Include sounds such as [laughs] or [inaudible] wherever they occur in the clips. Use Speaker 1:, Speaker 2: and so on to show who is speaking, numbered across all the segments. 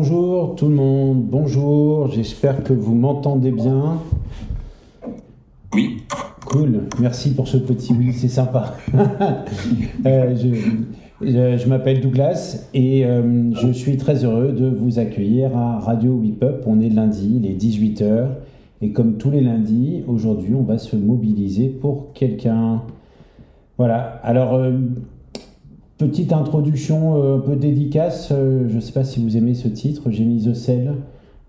Speaker 1: Bonjour tout le monde, bonjour, j'espère que vous m'entendez bien.
Speaker 2: Oui.
Speaker 1: Cool, merci pour ce petit oui, c'est sympa. [laughs] Euh, je, m'appelle Douglas et euh, je suis très heureux de vous accueillir à Radio Whip Up. On est lundi, il est 18h et comme tous les lundis, aujourd'hui on va se mobiliser pour quelqu'un. Voilà, alors euh, petite introduction un peu dédicace, je ne sais pas si vous aimez ce titre, j'ai mis The Cell.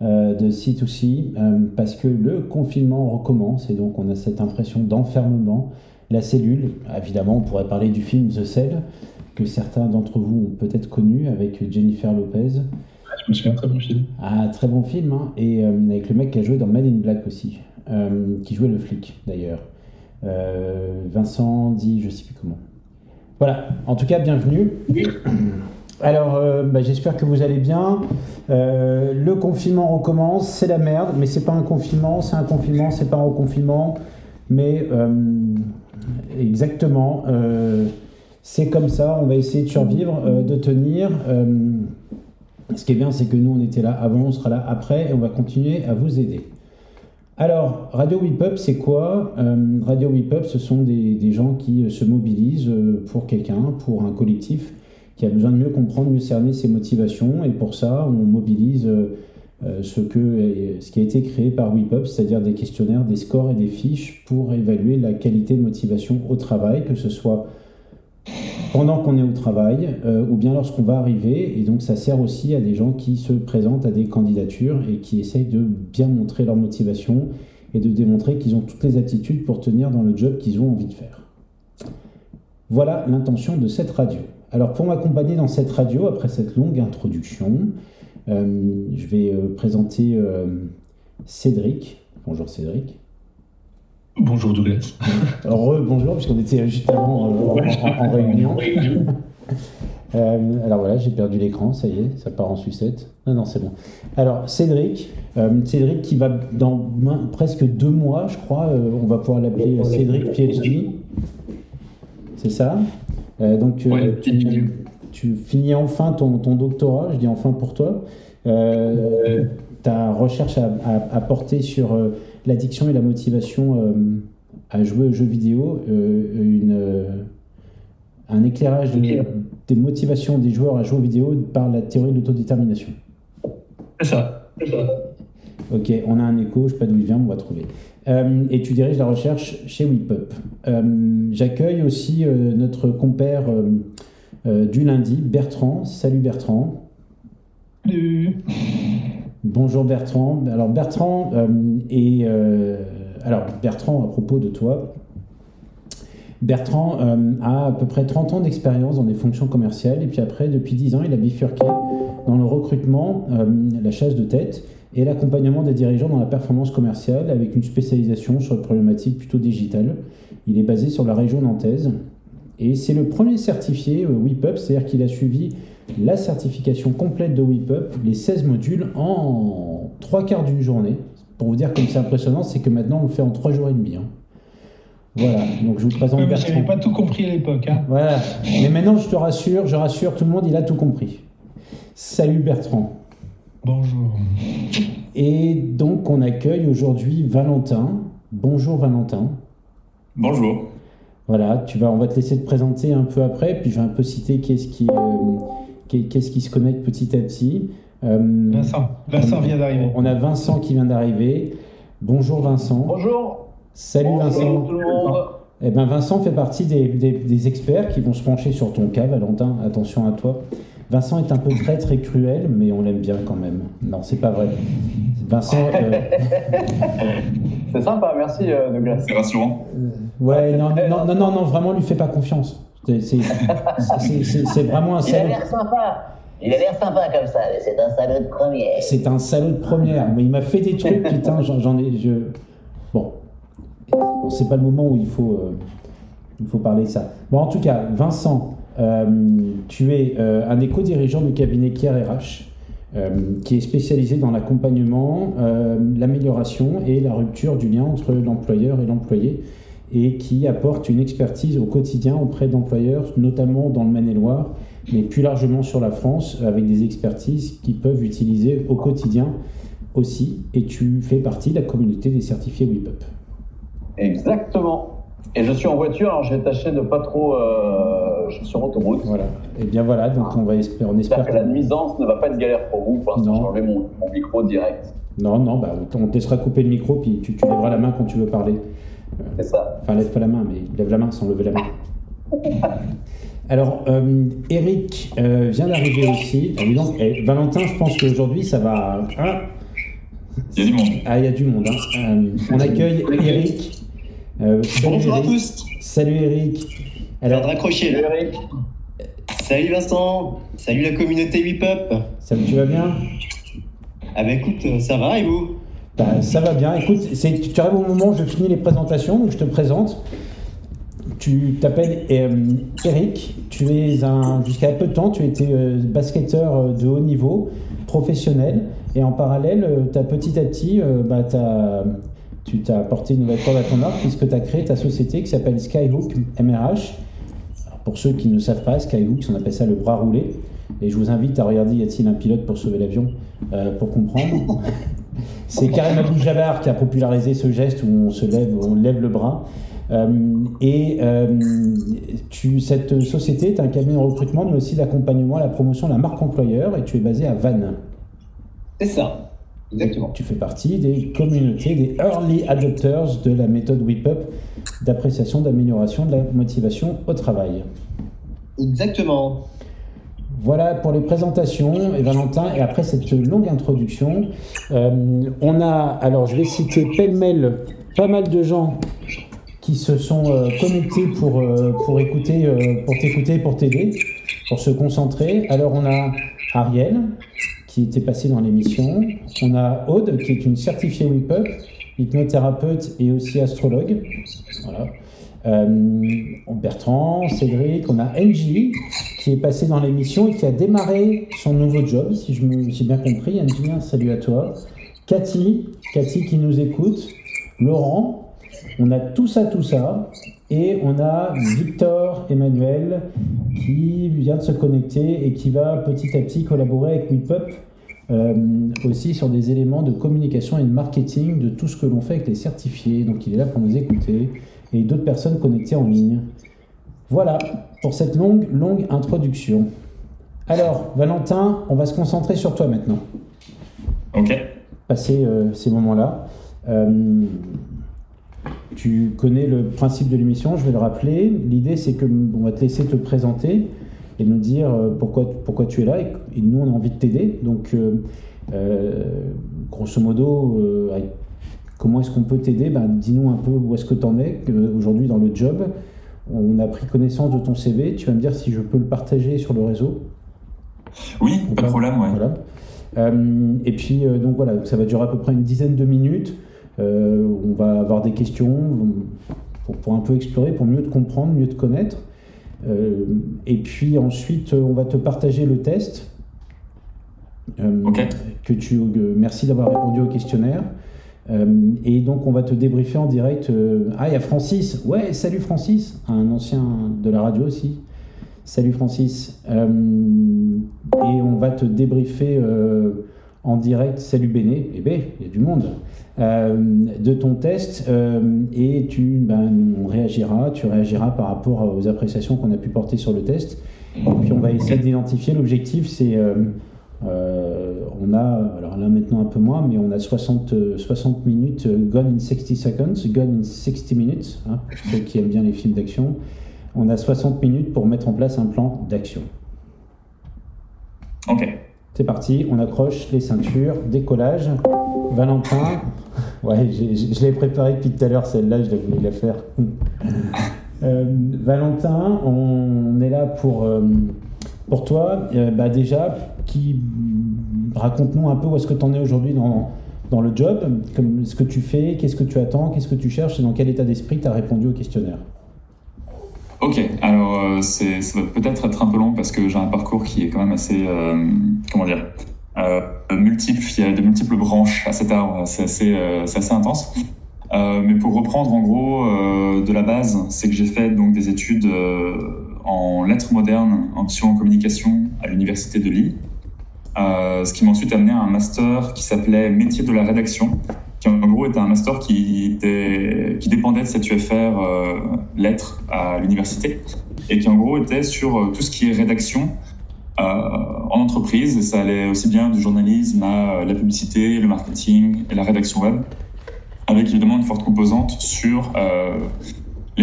Speaker 1: de C2C parce que le confinement recommence et donc on a cette impression d'enfermement. La cellule, évidemment, on pourrait parler du film The Cell, que certains d'entre vous ont peut-être connu avec Jennifer Lopez.
Speaker 2: Je me souviens, très bon film.
Speaker 1: Ah, très bon film, hein. et euh, avec le mec qui a joué dans Man in Black aussi, euh, qui jouait le flic d'ailleurs. Euh, Vincent dit, je sais plus comment. Voilà, en tout cas, bienvenue. Alors, bah, j'espère que vous allez bien. le confinement recommence, c'est la merde, mais c'est pas un confinement, c'est un confinement, c'est pas un reconfinement, mais exactement. C'est comme ça, on va essayer de survivre, euh, de tenir. Euh, ce qui est bien, c'est que nous, on était là avant, on sera là après, et on va continuer à vous aider. Alors, Radio Whip Up, c'est quoi? Euh, Radio Whip Up, ce sont des, gens qui se mobilisent pour quelqu'un, pour un collectif qui a besoin de mieux comprendre, mieux cerner ses motivations. Et pour ça, on mobilise ce, que, ce qui a été créé par Whip Up, c'est-à-dire des questionnaires, des scores et des fiches pour évaluer la qualité de motivation au travail, que ce soit pendant qu'on est au travail euh, ou bien lorsqu'on va arriver. Et donc ça sert aussi à des gens qui se présentent à des candidatures et qui essayent de bien montrer leur motivation et de démontrer qu'ils ont toutes les aptitudes pour tenir dans le job qu'ils ont envie de faire. Voilà l'intention de cette radio. Alors pour m'accompagner dans cette radio, après cette longue introduction, euh, je vais euh, présenter Cédric. Bonjour Cédric.
Speaker 2: Bonjour Douglas. [laughs]
Speaker 1: Alors, bonjour, puisqu'on était juste avant euh, en, réunion. [laughs] [laughs] Euh, alors voilà, j'ai perdu l'écran, ça y est, ça part en sucette. Non, non, c'est bon. Alors, Cédric, euh, Cédric qui va dans presque deux mois, je crois, on va pouvoir l'appeler Cédric PhD. C'est ça? Donc, tu, finis enfin ton, ton, doctorat, je dis enfin pour toi. ta recherche a, porté sur l'addiction et la motivation euh, à jouer aux jeux vidéo, euh, une, euh, un éclairage des motivations des joueurs à jouer aux vidéo par la théorie de l'autodétermination.
Speaker 2: C'est ça.
Speaker 1: Ok, on a un écho, je ne sais pas d'où il vient, on va trouver. et tu diriges la recherche chez WePup. J'accueille aussi notre compère du lundi, Bertrand. Salut Bertrand.
Speaker 2: Salut.
Speaker 1: Bonjour Bertrand. Alors Bertrand euh, euh, Bertrand à propos de toi. Bertrand euh, a à peu près 30 ans d'expérience dans des fonctions commerciales et puis après depuis 10 ans il a bifurqué dans le recrutement, la chasse de tête et l'accompagnement des dirigeants dans la performance commerciale avec une spécialisation sur les problématiques plutôt digitales. Il est basé sur la région nantaise et c'est le premier certifié WIPUP, c'est-à-dire qu'il a suivi la certification complète de WIPUP, les 16 modules, en trois quarts d'une journée. Pour vous dire comme c'est impressionnant, c'est que maintenant on le fait en trois jours et demi. Hein. Voilà, donc je vous présente
Speaker 2: Bertrand. Je pas tout compris à l'époque. Hein.
Speaker 1: Voilà, mais maintenant je te rassure, je rassure tout le monde, il a tout compris. Salut Bertrand.
Speaker 2: Bonjour.
Speaker 1: Et donc on accueille aujourd'hui Valentin. Bonjour Valentin.
Speaker 2: Bonjour.
Speaker 1: Voilà, tu vas, on va te laisser te présenter un peu après, puis je vais un peu citer qu'est-ce qui, euh, qu'est-ce qui se connecte petit à petit.
Speaker 2: Euh, Vincent, Vincent vient d'arriver.
Speaker 1: On a Vincent qui vient d'arriver. Bonjour Vincent.
Speaker 3: Bonjour.
Speaker 1: Salut
Speaker 3: Vincent. Tout le monde.
Speaker 1: Eh ben Vincent fait partie des, des, experts qui vont se pencher sur ton cas, Valentin. Attention à toi. Vincent est un peu très très cruel, mais on l'aime bien quand même. Non, c'est pas vrai. Vincent. Euh, [laughs]
Speaker 3: c'est sympa, merci Douglas.
Speaker 2: C'est rassurant.
Speaker 1: ouais, non, non, non, non, non, vraiment, lui fais pas confiance. C'est vraiment un
Speaker 4: salaud. Il a l'air sympa. Il a l'air sympa comme ça, c'est un salaud de première.
Speaker 1: C'est un salaud de première, mais il m'a fait des trucs, [laughs] putain, j'en ai. Je... Bon. c'est pas le moment où il faut, euh, il faut parler de ça. Bon, en tout cas, Vincent, euh, tu es euh, un éco-dirigeant du cabinet Kier RH. qui est spécialisé dans l'accompagnement, l'amélioration et la rupture du lien entre l'employeur et l'employé et qui apporte une expertise au quotidien auprès d'employeurs, notamment dans le Maine-et-Loire, mais plus largement sur la France, avec des expertises qui peuvent utiliser au quotidien aussi. Et tu fais partie de la communauté des certifiés WIPUP.
Speaker 3: Exactement. Et je suis en voiture, alors j'ai tâché de pas trop. Euh, je suis sur autoroute.
Speaker 1: Voilà. Et bien voilà, donc on va espérer. On espère
Speaker 3: que la nuisance ne va pas être galère pour vous. Pour l'instant, j'ai enlevé mon, micro direct.
Speaker 1: Non, non, bah, on te laissera couper le micro, puis tu, tu lèveras la main quand tu veux parler.
Speaker 3: C'est ça.
Speaker 1: Enfin, lève pas la main, mais lève la main sans lever la main. Alors, euh, Eric euh, vient d'arriver aussi. Ah, donc, eh, Valentin, je pense qu'aujourd'hui, ça va.
Speaker 5: Ah. il y a du monde.
Speaker 1: Ah, il y a du monde. Hein. on accueille Eric.
Speaker 6: Euh, Bonjour à tous.
Speaker 1: Salut Eric.
Speaker 6: Alors, raccrocher. Salut Eric. Salut Vincent. Salut la communauté WIPUP.
Speaker 1: Salut, tu vas bien?
Speaker 6: Ah bah écoute, euh, ça va et vous?
Speaker 1: Bah, Ça va bien. Écoute, tu arrives au moment où je finis les présentations, donc je te présente. Tu t'appelles euh, Eric, tu es un, jusqu'à peu de temps, tu étais basketteur de haut niveau, professionnel, et en parallèle, tu as petit à petit, bah, as, tu t'as apporté une nouvelle corde à ton arc puisque tu as créé ta société qui s'appelle Skyhook MRH. pour ceux qui ne savent pas, Skyhook, on appelle ça le bras roulé. Et je vous invite à regarder Y a-t-il un pilote pour sauver l'avion euh, pour comprendre. [laughs] C'est Karim Abou-Jabbar qui a popularisé ce geste où on se lève, on lève le bras. Euh, et euh, tu, cette société est un cabinet de recrutement, mais aussi d'accompagnement à la promotion de la marque employeur, et tu es basé à Vannes.
Speaker 6: C'est ça. Exactement.
Speaker 1: Tu fais partie des communautés, des early adopters de la méthode WIPUP d'appréciation, d'amélioration de la motivation au travail.
Speaker 6: Exactement.
Speaker 1: Voilà pour les présentations et Valentin. Et après cette longue introduction, euh, on a, alors je vais citer pêle-mêle pas mal de gens qui se sont euh, connectés pour, euh, pour écouter, pour t'écouter, pour t'aider, pour se concentrer. Alors on a Ariel, qui était passé dans l'émission. On a Aude, qui est une certifiée WIPUP, hypnothérapeute et aussi astrologue. Voilà. Euh, Bertrand, Cédric, on a NJ qui est passé dans l'émission et qui a démarré son nouveau job, si je me suis bien compris. NJ, salut à toi. Cathy, Cathy qui nous écoute. Laurent, on a tout ça, tout ça. Et on a Victor Emmanuel qui vient de se connecter et qui va petit à petit collaborer avec WePup euh, aussi sur des éléments de communication et de marketing de tout ce que l'on fait avec les certifiés. Donc il est là pour nous écouter et d'autres personnes connectées en ligne. Voilà pour cette longue, longue introduction. Alors, Valentin, on va se concentrer sur toi maintenant.
Speaker 5: Ok.
Speaker 1: Passer euh, ces moments-là. Euh, tu connais le principe de l'émission, je vais le rappeler. L'idée, c'est que on va te laisser te présenter et nous dire euh, pourquoi, pourquoi tu es là. Et, nous, on a envie de t'aider. Donc, euh, grosso modo, comment est-ce qu'on peut t'aider? Ben, Dis-nous un peu où est-ce que tu en es aujourd'hui dans le job. On a pris connaissance de ton CV. Tu vas me dire si je peux le partager sur le réseau.
Speaker 5: Oui, pas de problème. Ouais.
Speaker 1: et puis, donc voilà, ça va durer à peu près une dizaine de minutes. on va avoir des questions pour, pour, un peu explorer, pour mieux te comprendre, mieux te connaître. Euh, et puis ensuite, on va te partager le test.
Speaker 5: Euh,
Speaker 1: que tu, merci d'avoir répondu au questionnaire. Euh, et donc, on va te débriefer en direct. ah, il y a Francis. Ouais, salut Francis, un ancien de la radio aussi. Salut Francis. et on va te débriefer en direct. Salut Béné. Eh bien, il y a du monde. Euh, de ton test euh, et tu, ben, on réagira, tu réagiras par rapport aux appréciations qu'on a pu porter sur le test. Et puis on va essayer d'identifier. L'objectif, c'est euh, on a, alors là maintenant un peu moins, mais on a 60, 60 minutes, Gone in 60 seconds, Gone in 60 minutes, hein, pour ceux qui aiment bien les films d'action. On a 60 minutes pour mettre en place un plan d'action.
Speaker 5: Ok.
Speaker 1: C'est parti, on accroche les ceintures, décollage. Valentin, [laughs] ouais, je l'ai préparé depuis tout à l'heure, celle-là, je voulu la faire. [laughs] Euh, Valentin, on est là pour, euh, pour toi. Euh, bah déjà, qui raconte-nous un peu où est-ce que tu en es aujourd'hui dans, dans le job, ce que tu fais, qu'est-ce que tu attends, qu'est-ce que tu cherches et dans quel état d'esprit tu as répondu au questionnaire.
Speaker 5: Ok, alors ça va peut-être être un peu long parce que j'ai un parcours qui est quand même assez, comment dire, euh, multiples, il y a de multiples branches à cet arbre, c'est assez, euh, assez, intense. Euh, mais pour reprendre en gros de la base, c'est que j'ai fait donc des études en lettres modernes, option en communication à l'université de Lille. ce qui m'a ensuite amené à un master qui s'appelait Métier de la rédaction, qui en gros était un master qui, qui dépendait de cette UFR euh, lettres à l'université et qui en gros était sur euh, tout ce qui est rédaction euh, en entreprise. Et ça allait aussi bien du journalisme à la publicité, le marketing et la rédaction web, avec évidemment une forte composante sur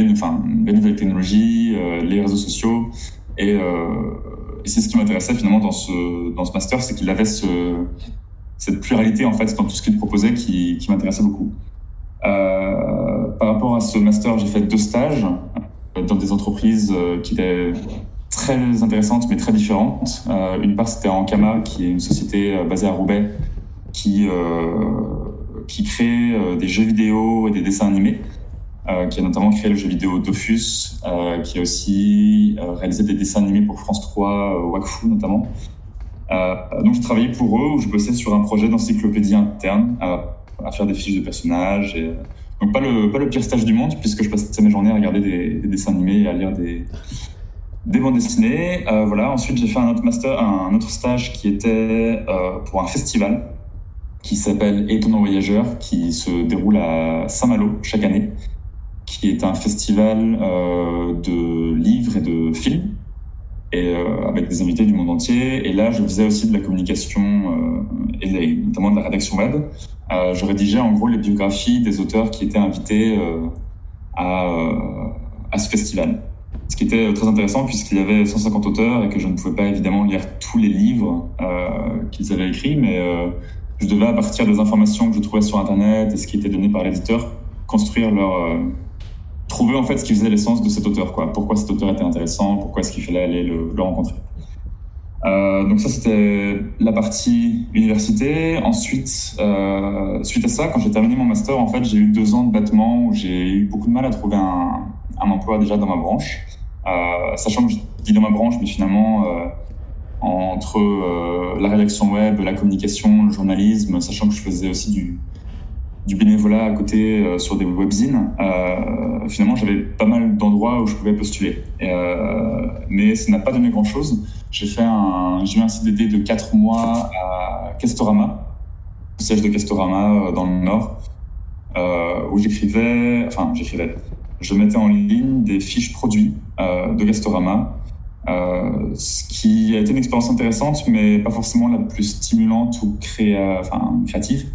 Speaker 5: les, nouvelles technologies, les réseaux sociaux. Et, et c'est ce qui m'intéressait finalement dans ce, dans ce master, c'est qu'il avait ce cette pluralité en fait dans tout ce qu'il proposait qui, m'intéressait beaucoup. Euh, par rapport à ce master, j'ai fait deux stages dans des entreprises euh, qui étaient très intéressantes mais très différentes. Euh, une part c'était en Kama, qui est une société basée à Roubaix, qui qui crée des jeux vidéo et des dessins animés. Qui a notamment créé le jeu vidéo Dofus, qui a aussi réalisé des dessins animés pour France 3, Wakfu notamment. Euh, donc je travaillais pour eux où je bossais sur un projet d'encyclopédie interne à, faire des fiches de personnages. Donc pas le, pas le pire stage du monde puisque je passais mes journées à regarder des, des dessins animés et à lire des, des bandes dessinées. Euh, voilà. Ensuite j'ai fait un autre master, un autre stage qui était euh, pour un festival qui s'appelle Étonnant Voyageur qui se déroule à Saint-Malo chaque année, qui est un festival euh, de livres et de films et euh, avec des invités du monde entier. Et là, je faisais aussi de la communication euh, et notamment de la rédaction web. Je rédigeais en gros les biographies des auteurs qui étaient invités à ce festival. Ce qui était très intéressant puisqu'il y avait 150 auteurs et que je ne pouvais pas évidemment lire tous les livres qu'ils avaient écrits, mais je devais à partir des informations que je trouvais sur Internet et ce qui était donné par l'éditeur construire leur trouver en fait ce qui faisait l'essence de cet auteur, quoi. Pourquoi cet auteur était intéressant, pourquoi est-ce qu'il fallait aller le, rencontrer. Euh, donc ça c'était la partie université. Ensuite, euh, suite à ça, quand j'ai terminé mon master, en fait, j'ai eu deux ans de battement où j'ai eu beaucoup de mal à trouver un, un emploi déjà dans ma branche, euh, sachant que je dis dans ma branche, mais finalement entre la rédaction web, la communication, le journalisme, sachant que je faisais aussi du, du bénévolat à côté euh, sur des webzines, euh, finalement j'avais pas mal d'endroits où je pouvais postuler. Euh, mais ça n'a pas donné grand-chose. J'ai fait un, j'ai eu un CDD de 4 mois à Castorama, au siège de Castorama dans le Nord, où j'écrivais, enfin j'écrivais, je mettais en ligne des fiches produits de Castorama, ce qui a été une expérience intéressante, mais pas forcément la plus stimulante ou créa, enfin, créative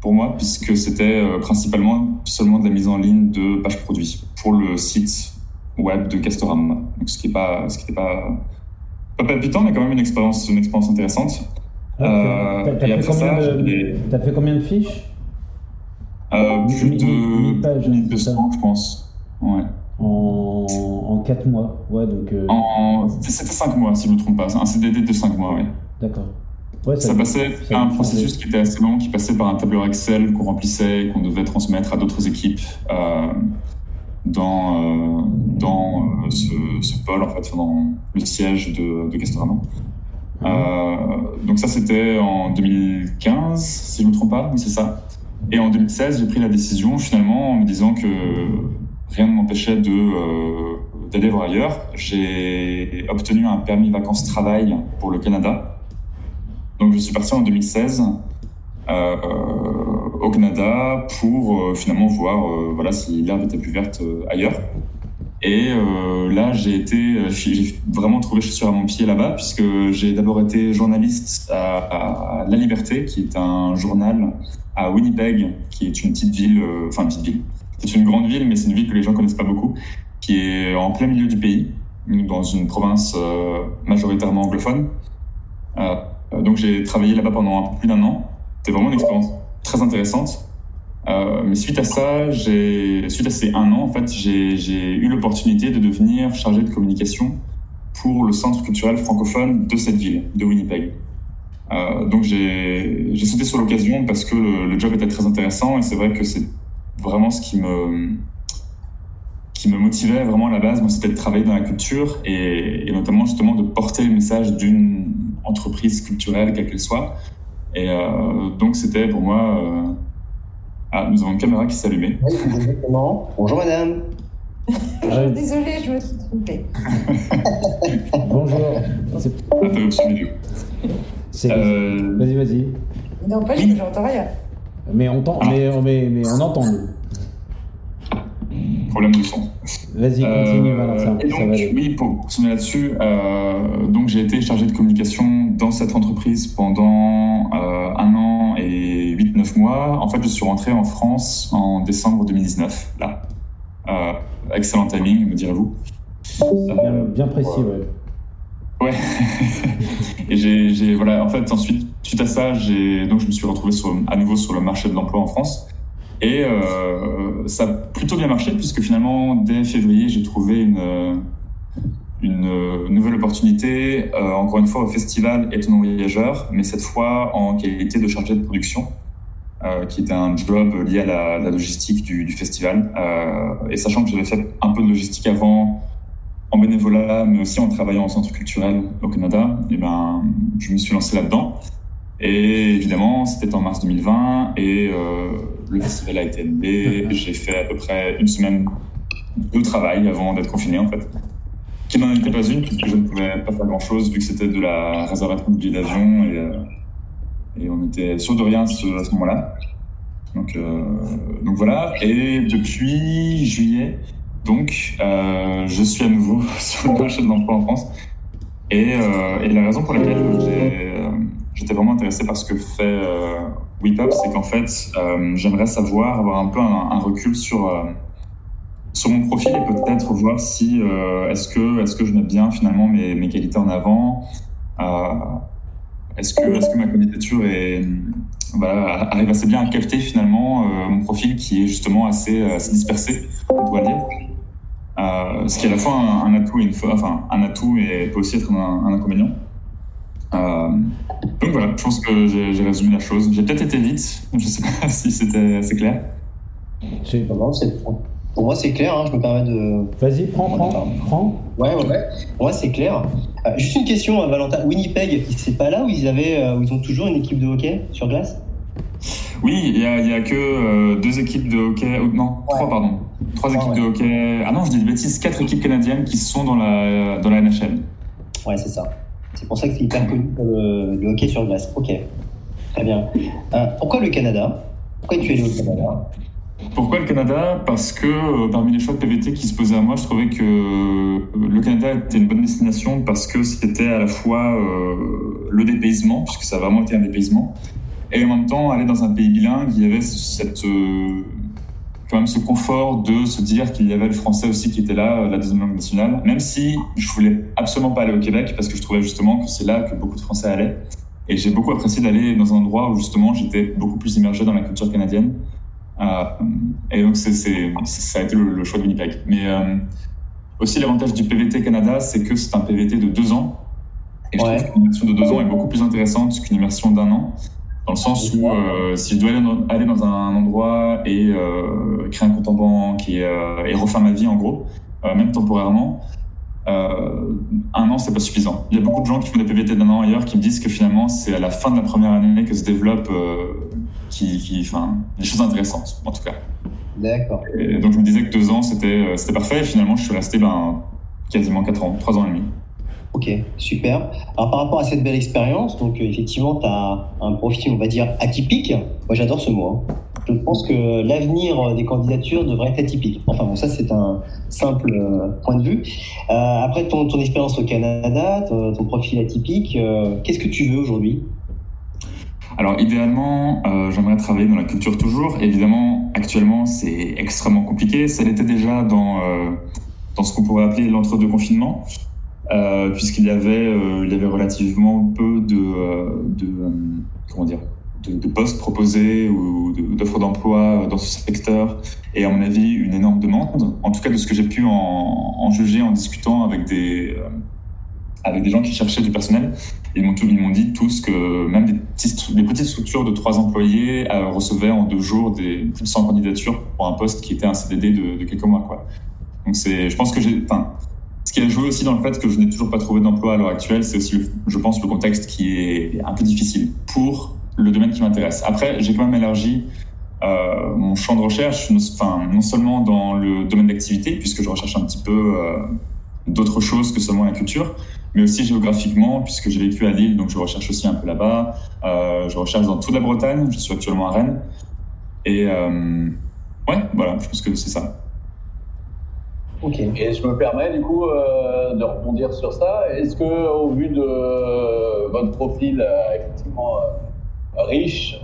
Speaker 5: pour moi, puisque c'était euh, principalement seulement de la mise en ligne de pages produits pour le site web de Castorama. Donc, ce qui n'est pas, ce qui pas, pas palpitant, mais quand même une expérience, une expérience intéressante.
Speaker 1: Ah, euh, T'as fait, fait, combien de fiches
Speaker 5: euh, Plus de pages, 1200, je pense. Ouais.
Speaker 1: En, en 4 mois, ouais, donc. Euh...
Speaker 5: C'était 5 mois, si je ne me trompe pas. Un CDD de 5 mois, oui.
Speaker 1: D'accord
Speaker 5: ça, passait à un processus qui était assez long, qui passait par un tableur Excel qu'on remplissait et qu'on devait transmettre à d'autres équipes euh, dans, euh, dans euh, ce, pôle, en fait, dans le siège de, de Castorama. Mhm. donc ça, c'était en 2015, si je ne me trompe pas, oui, c'est ça. Et en 2016, j'ai pris la décision, finalement, en me disant que rien ne m'empêchait de d'aller voir ailleurs. J'ai obtenu un permis vacances-travail pour le Canada. Donc je suis parti en 2016 euh, au Canada pour euh, finalement voir euh, voilà, si l'herbe était plus verte ailleurs. Et là, j'ai été, vraiment trouvé chaussure à mon pied là-bas, puisque j'ai d'abord été journaliste à, La Liberté, qui est un journal à Winnipeg, qui est une petite ville, enfin une petite ville. C'est une grande ville, mais c'est une ville que les gens connaissent pas beaucoup, qui est en plein milieu du pays, dans une province majoritairement anglophone. Euh, donc j'ai travaillé là-bas pendant un peu plus d'un an. C'était vraiment une expérience très intéressante. Euh, mais suite à ça, suite à ces un an, en fait, j'ai eu l'opportunité de devenir chargé de communication pour le centre culturel francophone de cette ville, de Winnipeg. Euh, donc j'ai sauté sur l'occasion parce que le, job était très intéressant et c'est vrai que c'est vraiment ce qui me qui me motivait vraiment à la base, c'était de travailler dans la culture et notamment justement de porter le message d'une entreprise culturelle, quelle qu'elle soit. Et euh, donc, c'était pour moi. Euh, ah, nous avons une caméra qui s'allumait.
Speaker 6: Oui, exactement. Bonjour, madame.
Speaker 7: Ah Désolée, je me suis trompée. [laughs]
Speaker 1: Bonjour.
Speaker 5: Interruption vidéo.
Speaker 1: Euh... Vas-y, vas-y.
Speaker 7: Non, pas j'entends rien.
Speaker 1: Mais on, entend, mais, mais, mais on entend, nous.
Speaker 5: Problème de son.
Speaker 1: Vas-y, continue, Valentin.
Speaker 5: Euh, donc, oui, pour continuer là-dessus, euh, donc j'ai été chargé de communication dans cette entreprise pendant euh, un an et 8-9 mois. En fait, je suis rentré en France en décembre 2019, là. Excellent timing, me direz-vous.
Speaker 1: Bien, bien, précis, ouais.
Speaker 5: Ouais. [laughs] et j'ai, voilà, en fait, ensuite, suite à ça, j'ai, donc je me suis retrouvé sur, à nouveau sur le marché de l'emploi en France. Et euh, ça a plutôt bien marché puisque finalement, dès février, j'ai trouvé une, une nouvelle opportunité, euh, encore une fois au festival Étonnant Voyageur, mais cette fois en qualité de chargé de production, euh, qui était un job lié à la, logistique du, du festival. Euh, et sachant que j'avais fait un peu de logistique avant, en bénévolat, mais aussi en travaillant en centre culturel au Canada, et ben, je me suis lancé là-dedans. Et évidemment, c'était en mars 2020 et euh, le festival a été annulé. J'ai fait à peu près une semaine de travail avant d'être confiné en fait. Qui n'en était pas une puisque je ne pouvais pas faire grand chose vu que c'était de la réservation de billets d'avion et, euh, et, on était sûr de rien à ce, moment-là. Donc, euh, donc voilà. Et depuis juillet, donc, euh, je suis à nouveau [laughs] sur le marché de l'emploi en France. Et, et, la raison pour laquelle euh, j'étais vraiment intéressé par ce que fait euh, WePub, c'est qu'en fait, euh, j'aimerais savoir, avoir un peu un, recul sur, euh, sur mon profil et peut-être voir si est-ce que, est que je mets bien finalement mes, qualités en avant. est-ce que, est que ma candidature arrive assez bien à capter finalement mon profil qui est justement assez, dispersé, on pourrait dire. Euh, ce qui est à la fois un, atout et une, enfin, un atout et peut aussi être un inconvénient. Euh, donc voilà, je pense que j'ai résumé la chose. J'ai peut-être été vite, je ne sais pas [laughs] si c'était assez clair.
Speaker 6: pour moi, c'est clair, hein, je me permets de.
Speaker 1: Vas-y, prends, prends, prends.
Speaker 6: Ouais, ouais, ouais. Pour moi, c'est clair. Euh, juste une question, Valentin. Winnipeg, c'est pas là où ils, avaient, euh, où ils ont toujours une équipe de hockey sur glace?
Speaker 5: Oui, il n'y a, y a, que euh, deux équipes de hockey, non, ouais. trois, pardon. Trois équipes ouais. de hockey. Ah non, je dis des bêtises, quatre équipes canadiennes qui sont dans la, dans la NHL.
Speaker 6: Ouais, c'est ça. C'est pour ça que c'est hyper connu pour le, hockey sur glace. Ok, très bien. Euh, pourquoi le Canada? Pourquoi tu es allé au Canada?
Speaker 5: Pourquoi le Canada? Parce que euh, parmi les choix de PVT qui se posaient à moi, je trouvais que euh, le Canada était une bonne destination parce que c'était à la fois le dépaysement, puisque ça a vraiment été un dépaysement, et en même temps aller dans un pays bilingue, il y avait cette, quand même ce confort de se dire qu'il y avait le français aussi qui était là, la deuxième langue nationale, même si je voulais absolument pas aller au Québec parce que je trouvais justement que c'est là que beaucoup de Français allaient. Et j'ai beaucoup apprécié d'aller dans un endroit où justement j'étais beaucoup plus immergé dans la culture canadienne. Euh, et donc c'est, c'est, ça a été le, le, choix de Winnipeg. Mais euh, aussi l'avantage du PVT Canada, c'est que c'est un PVT de deux ans. Et je trouve qu'une immersion de deux ans est beaucoup plus intéressante qu'une immersion d'un an. Dans le sens où euh, si je dois aller dans, un endroit et euh, créer un compte en banque et, euh, et, refaire ma vie en gros, euh, même temporairement, un an c'est pas suffisant. Il y a beaucoup de gens qui font des PVT d'un an ailleurs qui me disent que finalement c'est à la fin de la première année que se développent qui, qui, enfin, des choses intéressantes en tout cas.
Speaker 6: D'accord.
Speaker 5: Donc je me disais que deux ans c'était c'était parfait et finalement je suis resté ben, quasiment quatre ans, trois ans et demi.
Speaker 6: Ok, super. Alors par rapport à cette belle expérience, donc effectivement, tu as un profil, on va dire, atypique. Moi, j'adore ce mot. Hein. Je pense que l'avenir des candidatures devrait être atypique. Enfin bon, ça c'est un simple point de vue. Euh, après ton, expérience au Canada, ton, profil atypique, euh, qu'est-ce que tu veux aujourd'hui?
Speaker 5: Alors idéalement, euh, j'aimerais travailler dans la culture toujours. Évidemment, actuellement, c'est extrêmement compliqué. Ça l'était déjà dans, dans ce qu'on pourrait appeler l'entre-deux confinements. Euh, puisqu'il y avait euh, y avait relativement peu de, euh, comment dire de, postes proposés ou d'offres d'emploi dans ce secteur. Et à mon avis une énorme demande. En tout cas de ce que j'ai pu en, juger en discutant avec des avec des gens qui cherchaient du personnel ils m'ont dit tous que même des petites, structures de trois employés recevaient en deux jours des plus de 100 candidatures pour un poste qui était un CDD de, quelques mois donc je pense que j'ai ce qui a joué aussi dans le fait que je n'ai toujours pas trouvé d'emploi à l'heure actuelle, c'est aussi, je pense, le contexte qui est un peu difficile pour le domaine qui m'intéresse. Après, j'ai quand même élargi euh, mon champ de recherche, enfin, non seulement dans le domaine d'activité, puisque je recherche un petit peu euh, d'autres choses que seulement la culture, mais aussi géographiquement, puisque j'ai vécu à Lille, donc je recherche aussi un peu là-bas. Euh, je recherche dans toute la Bretagne, je suis actuellement à Rennes. Et ouais, voilà, je pense que c'est ça.
Speaker 3: Ok. Et je me permets du coup de rebondir sur ça. Est-ce que, au vu de votre profil effectivement riche,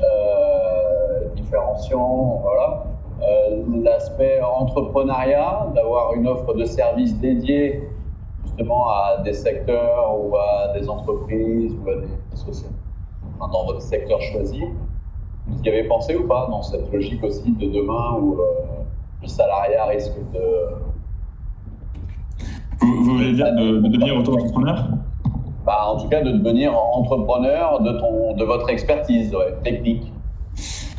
Speaker 3: différenciant, voilà. Euh, l'aspect entrepreneuriat, d'avoir une offre de services dédiée justement à des secteurs ou à des entreprises ou à des sociétés, dans votre secteur choisi. Vous y avez pensé ou pas dans cette logique aussi de demain où euh, le salariat risque de...
Speaker 5: Vous, voulez dire de, devenir auto-entrepreneur?
Speaker 3: Bah, En tout cas, de devenir entrepreneur de, ton, de votre expertise technique.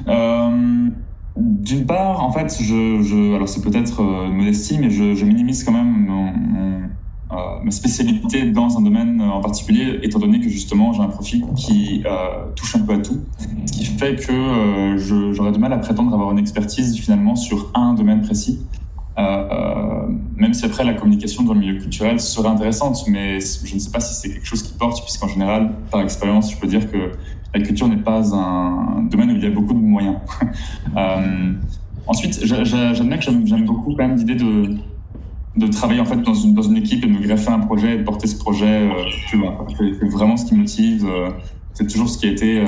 Speaker 5: Euh, d'une part, en fait, je, je alors c'est peut-être euh, une modestie, mais je, je, minimise quand même mon, euh, ma spécialité dans un domaine en particulier, étant donné que justement j'ai un profil qui touche un peu à tout, ce qui fait que j'aurais du mal à prétendre avoir une expertise finalement sur un domaine précis. Même si après la communication dans le milieu culturel serait intéressante, mais je ne sais pas si c'est quelque chose qui porte, puisqu'en général, par expérience, je peux dire que la culture n'est pas un domaine où il y a beaucoup de moyens. [laughs] euh, ensuite, j'admets que j'aime beaucoup quand même l'idée de, de travailler en fait dans une, dans une équipe et de me greffer un projet et de porter ce projet euh. C'est vraiment ce qui motive. Euh, c'est toujours ce qui a été euh,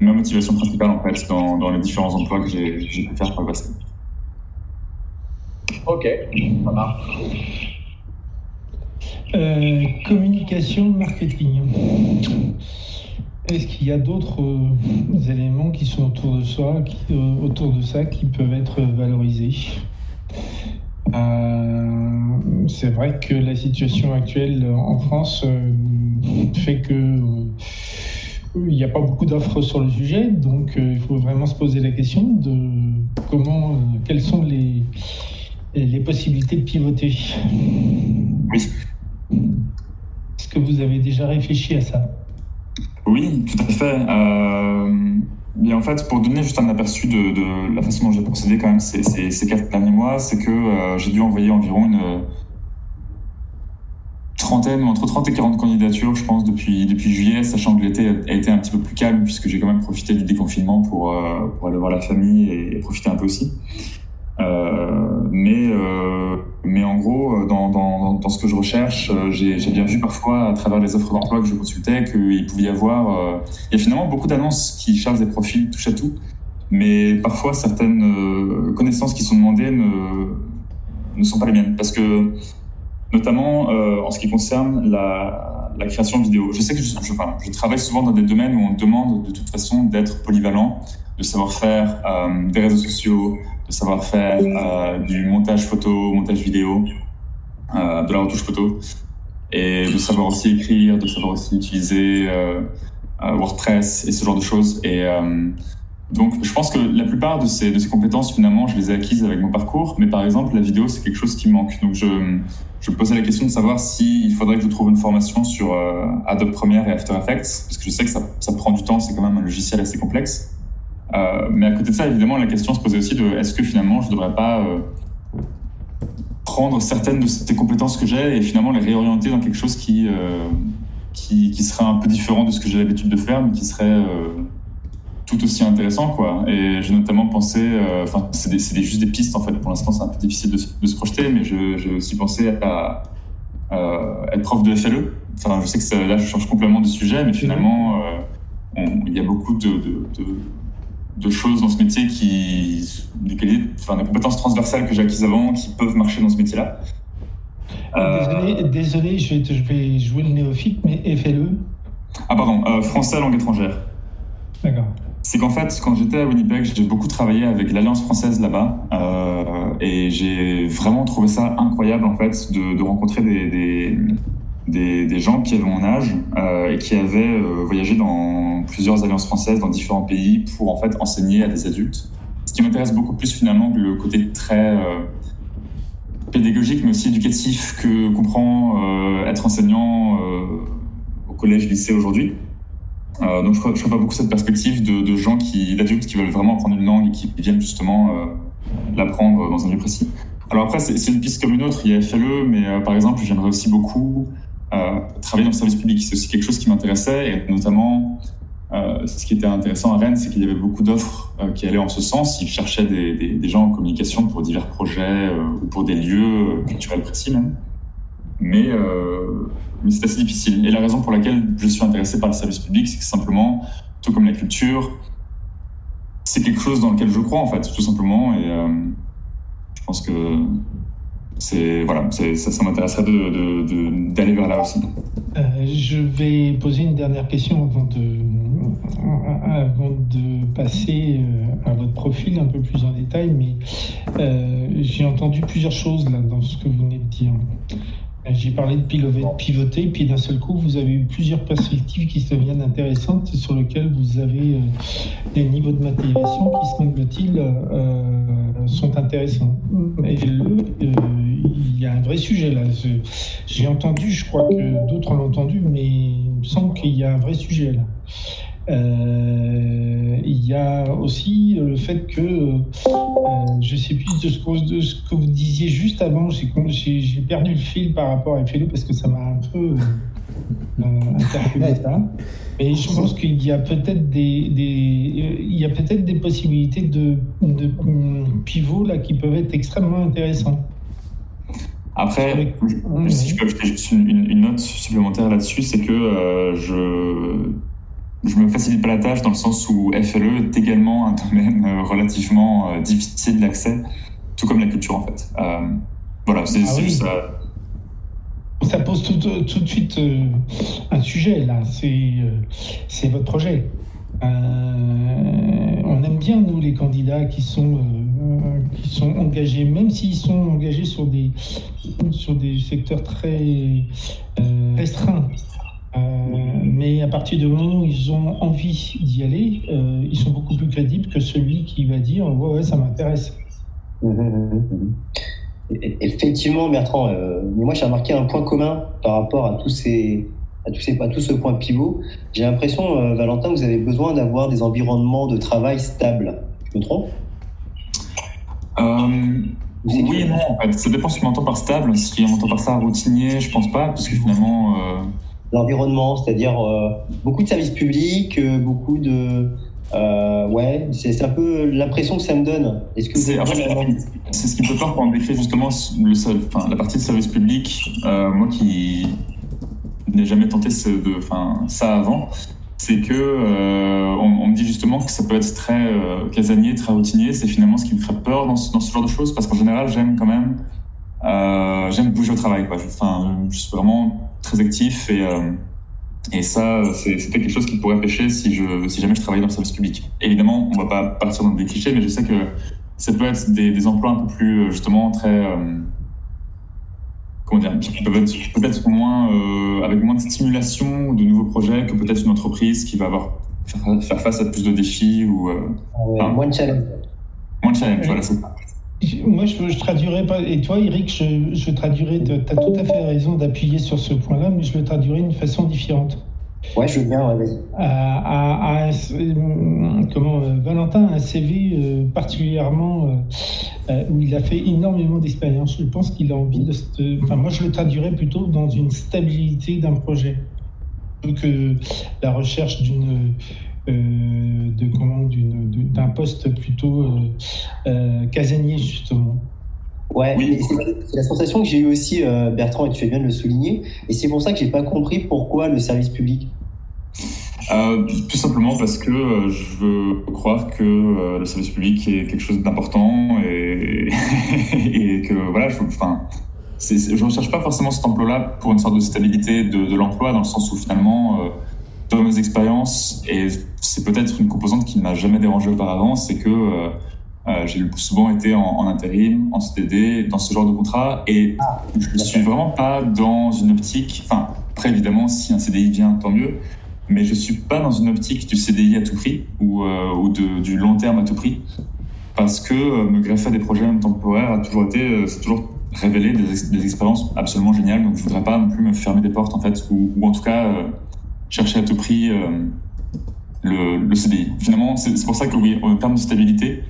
Speaker 5: ma motivation principale en fait dans, dans les différents emplois que j'ai pu faire par le passé.
Speaker 3: Ok, ça marche.
Speaker 2: communication, marketing. Est-ce qu'il y a d'autres euh, éléments qui sont autour de soi, qui, euh, autour de ça, qui peuvent être valorisés? Euh, C'est vrai que la situation actuelle en France fait que il n'y a pas beaucoup d'offres sur le sujet, donc il faut vraiment se poser la question de comment, quelles sont les, les possibilités de pivoter. Est-ce que vous avez déjà réfléchi à ça?
Speaker 5: Oui, tout à fait. Euh, en fait, pour donner juste un aperçu de, la façon dont j'ai procédé quand même ces, ces, quatre derniers mois, c'est que euh, j'ai dû envoyer environ une trentaine, entre 30 et 40 candidatures, je pense, depuis, depuis juillet, sachant que l'été a été un petit peu plus calme, puisque j'ai quand même profité du déconfinement pour, euh, pour aller voir la famille et, profiter un peu aussi. Euh, mais, euh, mais en gros, euh, dans, dans, dans, ce que je recherche, j'ai bien vu parfois à travers les offres d'emploi que je consultais qu'il pouvait y avoir. il y a finalement beaucoup d'annonces qui chargent des profils touche à tout, mais parfois certaines connaissances qui sont demandées ne, ne sont pas les miennes. Parce que, notamment en ce qui concerne la, la création vidéo, je sais que je, je, je, travaille souvent dans des domaines où on demande de toute façon d'être polyvalent, de savoir faire des réseaux sociaux, de savoir faire euh, du montage photo, montage vidéo, euh, de la retouche photo, et de savoir aussi écrire, de savoir aussi utiliser euh, WordPress et ce genre de choses. Et donc, je pense que la plupart de ces, de ces compétences, finalement, je les ai acquises avec mon parcours. Mais par exemple, la vidéo, c'est quelque chose qui manque. Donc, je, je me posais la question de savoir s'il faudrait que je trouve une formation sur Adobe Premiere et After Effects, parce que je sais que ça, ça prend du temps, c'est quand même un logiciel assez complexe. Euh, mais à côté de ça, évidemment, la question se posait aussi de est-ce que finalement je ne devrais pas euh, prendre certaines de ces compétences que j'ai et finalement les réorienter dans quelque chose qui, euh, qui, qui, serait un peu différent de ce que j'ai l'habitude de faire, mais qui serait tout aussi intéressant. Quoi. Et j'ai notamment pensé, enfin, c'est juste des pistes en fait, pour l'instant c'est un peu difficile de, se projeter, mais j'ai aussi pensé à, être prof de FLE. Enfin, je sais que là je change complètement de sujet, mais finalement, il y a beaucoup de de choses dans ce métier qui, des, enfin, des compétences transversales que j'ai acquises avant qui peuvent marcher dans ce métier-là.
Speaker 2: Euh, désolé, je, vais, je, vais, jouer le néophyte, mais FLE
Speaker 5: Ah pardon, euh, français langue étrangère.
Speaker 2: D'accord.
Speaker 5: C'est qu'en fait, quand j'étais à Winnipeg, j'ai beaucoup travaillé avec l'Alliance française là-bas, euh, et j'ai vraiment trouvé ça incroyable en fait de, de rencontrer des, des, des, gens qui avaient mon âge euh, et qui avaient euh, voyagé dans plusieurs alliances françaises dans différents pays pour en fait enseigner à des adultes. Ce qui m'intéresse beaucoup plus finalement que le côté très euh, pédagogique mais aussi éducatif que comprend être enseignant au collège, lycée aujourd'hui. donc je je crois pas beaucoup cette perspective de, gens qui, d'adultes qui veulent vraiment apprendre une langue qui viennent justement l'apprendre dans un lieu précis. Alors après, c'est une piste comme une autre, il y a FLE, mais par exemple, j'aimerais aussi beaucoup travailler dans le service public. C'est aussi quelque chose qui m'intéressait, et notamment, euh, ce qui était intéressant à Rennes, c'est qu'il y avait beaucoup d'offres euh, qui allaient en ce sens. Ils cherchaient des, gens en communication pour divers projets euh, ou pour des lieux culturels précis même. Mais, mais c'est assez difficile. Et la raison pour laquelle je suis intéressé par le service public, c'est que simplement, tout comme la culture, c'est quelque chose dans lequel je crois en fait, tout simplement. Et je pense que c'est voilà, ça, ça m'intéresserait d'aller vers là aussi.
Speaker 2: Euh, je vais poser une dernière question avant de, avant de passer euh, à votre profil un peu plus en détail, mais euh, j'ai entendu plusieurs choses là dans ce que vous venez de dire. J'ai parlé de pivoter, puis d'un seul coup, vous avez eu plusieurs perspectives qui se deviennent intéressantes sur lesquelles vous avez euh, des niveaux de motivation qui, semble-t-il, euh, sont intéressants. Et euh, il y a un vrai sujet là. J'ai entendu, je crois que d'autres l'ont entendu, mais il me semble qu'il y a un vrai sujet là. Euh, il y a aussi le fait que, euh, je sais plus de ce, que, de ce, que, vous disiez juste avant, j'ai perdu le fil par rapport à FLO parce que ça m'a un peu euh, interpellé ça. Mais je pense qu'il y a peut-être des, des, il y a peut-être des possibilités de, de, pivot là qui peuvent être extrêmement intéressantes.
Speaker 5: Après, si je peux ajouter juste une, une note supplémentaire là-dessus, c'est que euh, je je me facilite pas la tâche dans le sens où FLE est également un domaine euh, relativement euh, difficile d'accès, tout comme la culture en fait. Euh, voilà, c'est ah oui. ça.
Speaker 2: Ça pose tout, tout de suite euh, un sujet là, c'est votre projet. on aime bien nous les candidats qui sont qui sont engagés, même s'ils sont engagés sur des sur des secteurs très restreints. Euh, mais à partir du moment où ils ont envie d'y aller, euh, ils sont beaucoup plus crédibles que celui qui va dire ouais, ouais ça m'intéresse.
Speaker 6: Mmh, mmh, mmh. Effectivement, Bertrand, euh, mais moi j'ai remarqué un point commun par rapport à tous ces, à tous ces, à tout ce point pivot. J'ai l'impression, euh, Valentin, que vous avez besoin d'avoir des environnements de travail stables. Je me trompe?
Speaker 5: Euh, Oui et non. En fait. Ça dépend ce qu'on entend par stable. Si on entend par ça routinier, je pense pas, parce que finalement
Speaker 6: l'environnement, c'est-à-dire euh, beaucoup de services publics, euh, beaucoup de euh, ouais, c'est un peu l'impression que ça me donne.
Speaker 5: Est-ce que c'est c'est ce qui me fait peur quand on décrit justement le, enfin, la partie de service public. Euh, moi qui n'ai jamais tenté ce, de, enfin, ça avant, c'est que euh, on, on, me dit justement que ça peut être très casanier, très routinier. C'est finalement ce qui me ferait peur dans ce, dans ce genre de choses parce qu'en général, j'aime quand même j'aime bouger au travail. Quoi. Enfin, je suis vraiment très actif et, euh, et ça, c'est quelque chose qui pourrait pêcher si, je, si jamais je travaillais dans le service public. Évidemment, on va pas partir dans des clichés, mais je sais que ça peut être des, des emplois un peu plus, justement, très. Euh, comment dire Qui peuvent être peut-être moins. Euh, avec moins de stimulation ou de nouveaux projets que peut-être une entreprise qui va avoir faire, faire, face à plus de défis ou.
Speaker 6: Euh, enfin, moins de challenge.
Speaker 5: Moins de challenge, voilà, c'est ça.
Speaker 2: Moi, je, je traduirais pas. Et toi, Eric, je, je traduirais. Tu as tout à fait raison d'appuyer sur ce point-là, mais je le traduirais d'une façon différente.
Speaker 6: Ouais, je veux bien, ouais,
Speaker 2: à, à, à, comment, euh, Valentin a un CV euh, particulièrement euh, euh, où il a fait énormément d'expérience. Je pense qu'il a envie de. Enfin, moi, je le traduirais plutôt dans une stabilité d'un projet que la recherche d'une euh, de comment d'un poste plutôt euh, euh, casanier justement.
Speaker 6: Ouais, oui. c'est la sensation que j'ai eue aussi, Bertrand, et tu fais bien de le souligner. Et c'est pour ça que j'ai pas compris pourquoi le service public.
Speaker 5: Euh, tout simplement parce que euh, je veux croire que euh, le service public est quelque chose d'important et, [laughs] et, que voilà, je, enfin, je ne recherche pas forcément cet emploi-là pour une sorte de stabilité de, de l'emploi, dans le sens où finalement dans nos expériences, et c'est peut-être une composante qui ne m'a jamais dérangé auparavant, c'est que euh, euh, j'ai souvent été en, en, intérim, en CDD, dans ce genre de contrat, et ah, je ne suis vraiment pas dans une optique, enfin, après évidemment, si un CDI vient, tant mieux, mais je ne suis pas dans une optique du CDI à tout prix, ou, euh, ou de, du long terme à tout prix, parce que euh, me greffer à des projets temporaires a toujours été, c'est toujours révélé des, des, expériences absolument géniales, donc je ne voudrais pas non plus me fermer des portes, en fait, ou, ou en tout cas chercher à tout prix euh, le, le, CDI. Finalement, c'est pour ça que oui, en termes de stabilité,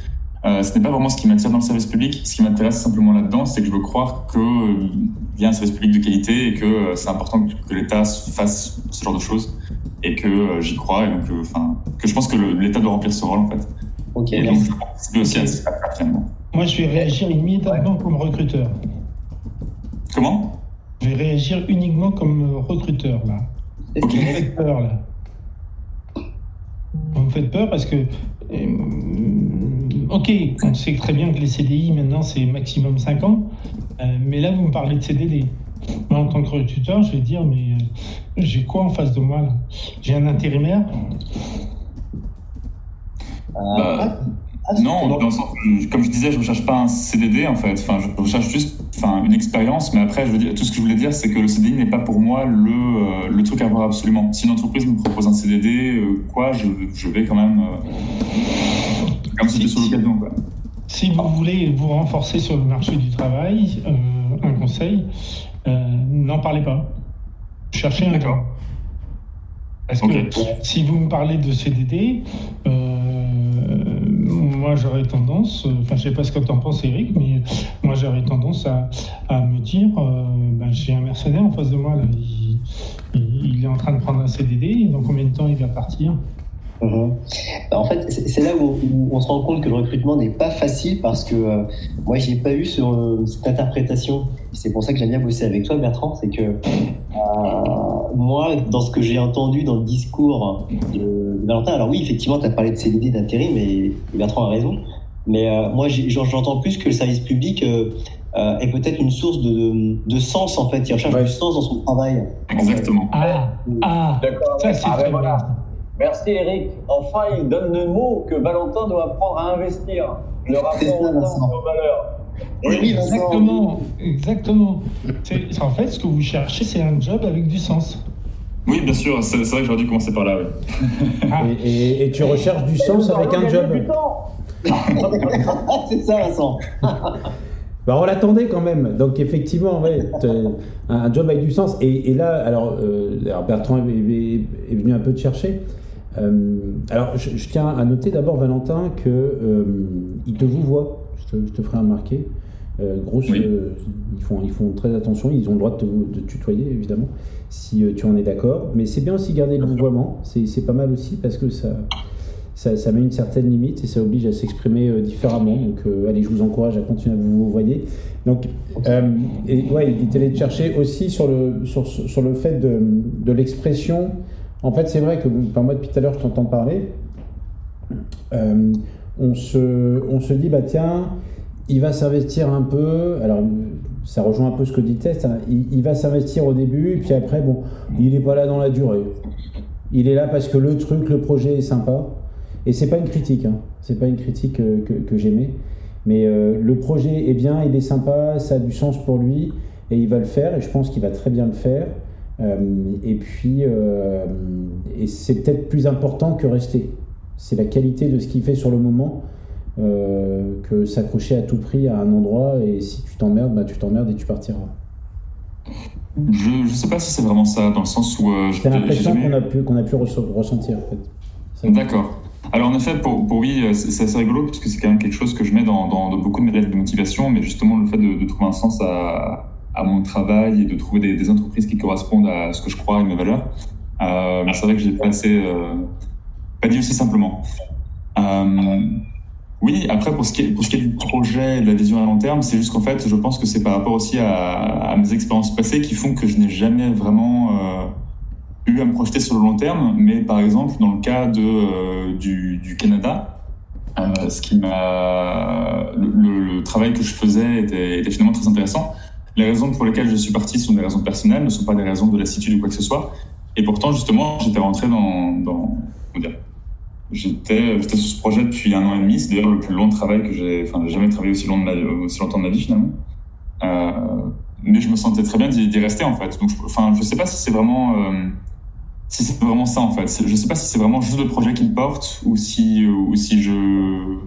Speaker 5: Euh, ce n'est pas vraiment ce qui m'attire dans le service public. Ce qui m'intéresse simplement là-dedans, c'est que je veux croire qu'il euh, y a un service public de qualité et que euh, c'est important que, que l'État fasse ce genre de choses et que euh, j'y crois et donc, euh, que je pense que l'État doit remplir ce rôle en fait.
Speaker 6: Ok,
Speaker 5: Et donc,
Speaker 6: merci.
Speaker 5: je participe aussi à ça finalement.
Speaker 2: Moi, je vais réagir immédiatement comme recruteur.
Speaker 5: Comment?
Speaker 2: Je vais réagir uniquement comme recruteur, là. Vous me faites peur, là. Vous me faites peur parce que. euh, ok, on sait très bien que les CDI, maintenant, c'est maximum 5 ans. euh, mais là, vous me parlez de CDD. Moi, en tant que recruteur, je vais dire, mais euh, j'ai quoi en face de moi, là? J'ai un intérimaire?
Speaker 6: Euh,
Speaker 5: Bah,
Speaker 6: ah,
Speaker 5: Non,
Speaker 6: c'est-
Speaker 5: dans le sens, je- comme je disais, je ne recherche pas un CDD en fait. Enfin, je recherche juste enfin, une expérience, mais après, je veux dire, tout ce que je voulais dire, c'est que le CDI n'est pas pour moi le, euh, le truc à voir absolument. Si une entreprise me propose un CDD, euh, quoi, je, je vais quand même. euh, comme si c'était sur l'occasion. quoi.
Speaker 2: Si vous voulez vous renforcer sur le marché du travail, euh, un conseil, euh, n'en parlez pas. Cherchez un
Speaker 5: D'accord.
Speaker 2: Parce que
Speaker 5: Ok.
Speaker 2: si vous me parlez de CDD, euh, moi j'aurais tendance, euh, enfin je sais pas ce que tu en penses Eric, mais moi j'aurais tendance à, à me dire, ben, j'ai un mercenaire en face de moi, là, il, est en train de prendre un CDD, dans combien de temps il va partir?
Speaker 6: Mhm. Bah, En fait, c'est là où, où on se rend compte que le recrutement n'est pas facile parce que euh, moi, j'ai pas eu sur, euh, cette interprétation. C'est pour ça que j'aime bien bosser avec toi, Bertrand. C'est que euh, moi, dans ce que j'ai entendu dans le discours de, Valentin, alors oui, effectivement, tu as parlé de CDD d'intérim, et Bertrand a raison. Mais euh, moi, j'entends plus que le service public euh, euh, est peut-être une source de, de, de sens, en fait. Il recherche
Speaker 1: Ouais.
Speaker 6: du sens dans son travail.
Speaker 5: Exactement.
Speaker 2: Ah, ah,
Speaker 3: D'accord.
Speaker 2: ça c'est
Speaker 3: Ah ben voilà. Merci Eric. Enfin, il donne le mot que Valentin doit apprendre à investir. Le rapport au temps
Speaker 6: Vincent.
Speaker 3: aux valeurs.
Speaker 6: Oui.
Speaker 2: Exactement, exactement. C'est- En fait, ce que vous cherchez, c'est un job avec du sens.
Speaker 5: Oui, bien sûr, c'est vrai que j'aurais dû commencer par là. Oui.
Speaker 2: Ah,
Speaker 1: Et, et- et tu recherches du sens avec un job. [laughs]
Speaker 6: c'est ça, Vincent.
Speaker 1: Bah, on l'attendait quand même. Donc effectivement, ouais, un, un job avec du sens. Et, et là, alors, euh, alors Bertrand est, est- est venu un peu te chercher. Euh, alors je, je tiens à noter d'abord Valentin que euh, te vous voit. Je te, je te ferai remarquer. Euh, grosse,
Speaker 5: Oui.
Speaker 1: euh, ils font ils font très attention. Ils ont le droit de te, de tutoyer évidemment si euh, tu en es d'accord. Mais c'est bien aussi garder le vouvoiement. C'est pas mal aussi parce que ça ça, ça met une certaine limite et ça oblige à s'exprimer différemment. Donc, allez, je vous encourage à continuer à vous voyer. Donc, et, ouais, il est allé te chercher aussi sur le, sur, sur le fait de, de l'expression. En fait, c'est vrai que moi, depuis tout à l'heure, je t'entends parler. Euh, on, se, on se dit, bah tiens, il va s'investir un peu. Alors, ça rejoint un peu ce que dit Test. hein. Il, va s'investir au début, et puis après, bon, il n'est pas là dans la durée. Il est là parce que le truc, le projet est sympa. Et c'est pas une critique, hein. c'est pas une critique euh, que, que j'aimais. Mais euh, le projet est bien, il est sympa, ça a du sens pour lui, et il va le faire, et je pense qu'il va très bien le faire. Euh, et puis, euh, et c'est peut-être plus important que rester. C'est la qualité de ce qu'il fait sur le moment euh, que s'accrocher à tout prix à un endroit, et si tu t'emmerdes, bah, tu t'emmerdes et tu partiras.
Speaker 5: Je ne sais pas si c'est vraiment ça, dans le sens où. euh,
Speaker 1: C'est l'impression
Speaker 5: jamais-
Speaker 1: qu'on a pu, qu'on a pu resso- ressentir en fait.
Speaker 5: D'accord. Alors en effet, pour, pour oui, c'est assez rigolo parce que c'est quand même quelque chose que je mets dans, beaucoup de mes lettres de motivation, mais justement le fait de, de trouver un sens à, à mon travail et de trouver des, entreprises qui correspondent à ce que je crois et mes valeurs, euh, c'est vrai que j'ai pas assez, euh, pas dit aussi simplement. Euh, oui, après pour ce, qui est, du projet et de la vision à long terme, c'est juste qu'en fait, je pense que c'est par rapport aussi à, mes expériences passées qui font que je n'ai jamais vraiment eu à me projeter sur le long terme, mais par exemple, dans le cas de, du, Canada, ce qui m'a, le, travail que je faisais était finalement très intéressant. Les raisons pour lesquelles je suis parti sont des raisons personnelles, ne sont pas des raisons de lassitude ou quoi que ce soit. Et pourtant, justement, j'étais rentré dans, dans j'étais, sur ce projet depuis un an et demi. C'est d'ailleurs le plus long travail que j'ai, enfin, j'ai jamais travaillé aussi, long de ma, aussi longtemps de ma vie finalement. Euh, mais je me sentais très bien d'y rester en fait. Donc, je, enfin, je sais pas si c'est vraiment, euh, si c'est vraiment ça en fait. Je sais pas si c'est vraiment juste le projet qui me porte ou si, ou si je,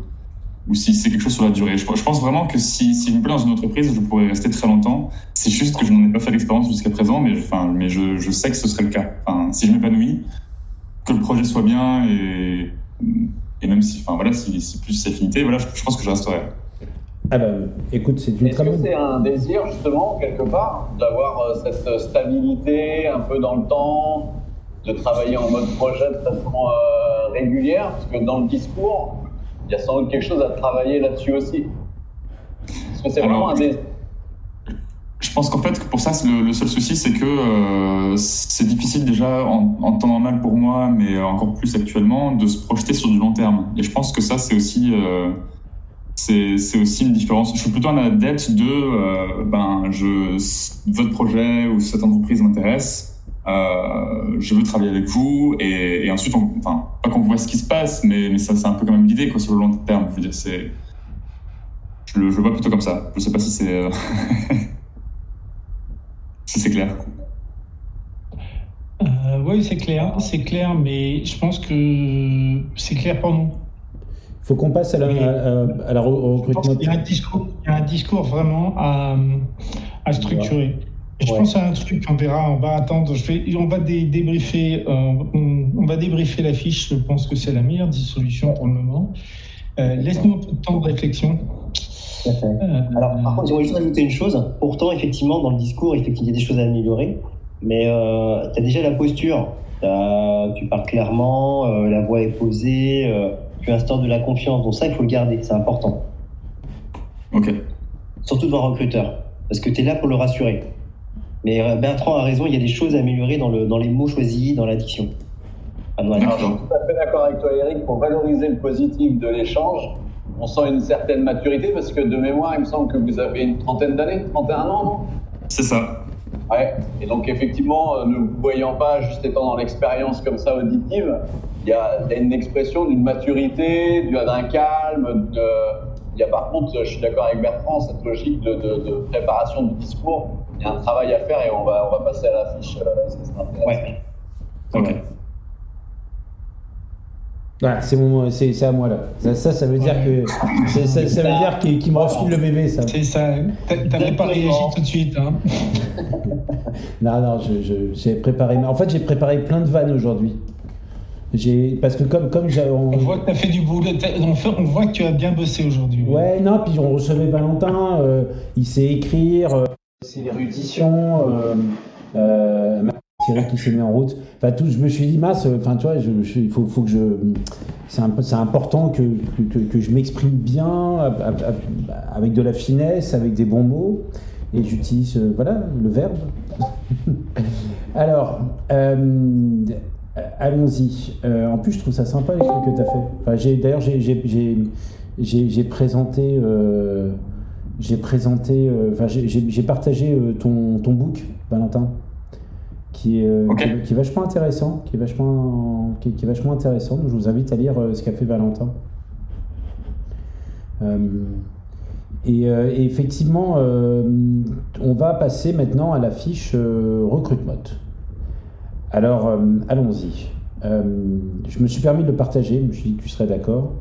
Speaker 5: ou si c'est quelque chose sur la durée. Je, je pense vraiment que si, si je me plais dans une entreprise, je pourrais rester très longtemps. C'est juste que je n'en ai pas fait l'expérience jusqu'à présent, mais, enfin, mais je, je sais que ce serait le cas. Enfin, si je m'épanouis, que le projet soit bien et Et même si, enfin voilà, si, si plus affinité, voilà, je, je pense que je resterai.
Speaker 1: Ah bah, écoute, c'est une
Speaker 3: Est-ce
Speaker 1: très
Speaker 3: que
Speaker 1: bonne...
Speaker 3: c'est un désir justement quelque part d'avoir euh, cette stabilité un peu dans le temps, de travailler en mode projet de façon euh, régulière? Parce que dans le discours, il y a sans doute quelque chose à travailler là-dessus aussi. Est-ce que c'est vraiment un désir
Speaker 5: Je pense qu'en fait, pour ça, le, le seul souci, c'est que euh, c'est difficile déjà en, en temps normal pour moi, mais encore plus actuellement, de se projeter sur du long terme. Et je pense que ça, c'est aussi, euh, c'est aussi une différence. Je suis plutôt un adepte de, euh, ben, je, votre projet ou cette entreprise m'intéresse. Euh, je veux travailler avec vous et, et ensuite, on, enfin, pas qu'on voit ce qui se passe, mais, mais ça, c'est un peu quand même l'idée, quoi, sur le long terme. Je veux dire, c'est, je le, je le vois plutôt comme ça. Je sais pas si c'est, euh, [laughs] si c'est clair.
Speaker 2: Euh, oui, c'est clair, c'est clair, mais je pense que c'est clair pour nous.
Speaker 1: faut qu'on passe à la, à, à- à la re- au
Speaker 2: Je pense
Speaker 1: recrutement.
Speaker 2: qu'il y a un discours, il y a un discours vraiment à, à structurer. Je
Speaker 6: Ouais.
Speaker 2: pense à un truc, on verra, on va attendre, je vais, on va dé- débriefer, euh, on, on va débriefer la fiche, je pense que c'est la meilleure solution pour le moment. Euh, Laisse-nous un peu de temps de réflexion.
Speaker 6: Tout à fait.
Speaker 2: Euh,
Speaker 6: Alors, par contre, j'aimerais juste ajouter une chose. Pourtant, effectivement, dans le discours, effectivement, il y a des choses à améliorer. Mais euh, tu as déjà la posture. Tu parles clairement, euh, la voix est posée, euh, tu instaures de la confiance. Donc ça, il faut le garder, c'est important.
Speaker 5: Ok.
Speaker 6: Surtout devant un recruteur. Parce que tu es là pour le rassurer. Mais euh, Bertrand a raison, il y a des choses à améliorer dans, le, dans les mots choisis, dans la diction. Ah, non,
Speaker 3: Alors, je suis tout à fait d'accord avec toi, Eric. Pour valoriser le positif de l'échange, on sent une certaine maturité parce que de mémoire, il me semble que vous avez une trentaine d'années, 31 ans, non?
Speaker 5: C'est ça.
Speaker 3: Ouais. Et donc, effectivement, euh, ne vous voyant pas juste étant dans l'expérience comme ça auditive, il y a, il y a une expression d'une maturité, du- d'un calme. de- Il y a par contre, je suis d'accord avec Bertrand, cette logique de, de- de préparation du discours. Il y a un travail à faire et on va, on va passer à la fiche. euh.
Speaker 6: Ouais.
Speaker 5: Ok.
Speaker 1: Voilà, c'est mon, c'est c'est à moi là. Ça, ça, ça veut dire que c'est- ça, ça veut dire qu'il qu'il me refile le bébé, ça.
Speaker 2: C'est ça, t'a- t'avais pas réagi tout de suite. Hein. [laughs]
Speaker 1: Non, non, je- je- j'ai préparé. En fait, j'ai préparé plein de vannes aujourd'hui. J'ai parce que comme comme j'ai on-
Speaker 2: On voit que tu as fait du boulot, on voit que tu as bien bossé aujourd'hui.
Speaker 1: Ouais, non, puis on recevait Valentin, euh, il sait écrire, euh, c'est l'érudition, euh, euh, qui s'est mis en route. Enfin, tout, je me suis dit, mince, enfin, il faut, que je. C'est important que, que, je m'exprime bien, avec de la finesse, avec des bons mots, et j'utilise, euh, voilà, le verbe. [laughs] Alors, euh, allons-y. En plus, je trouve ça sympa les que tu as fait. Enfin, d'ailleurs, j'ai, présenté, j'ai présenté, euh, enfin, j'ai, partagé euh, ton, ton book, Valentin, qui est, euh, qui, est- qui est vachement intéressant, qui est vachement, qui, est- qui est vachement intéressant. Donc, je vous invite à lire ce qu'a fait Valentin. Euh, et, et effectivement, euh, on va passer maintenant à la fiche euh, recrutement. Alors, allons-y. Je me suis permis de le partager, je me suis dit que tu serais d'accord.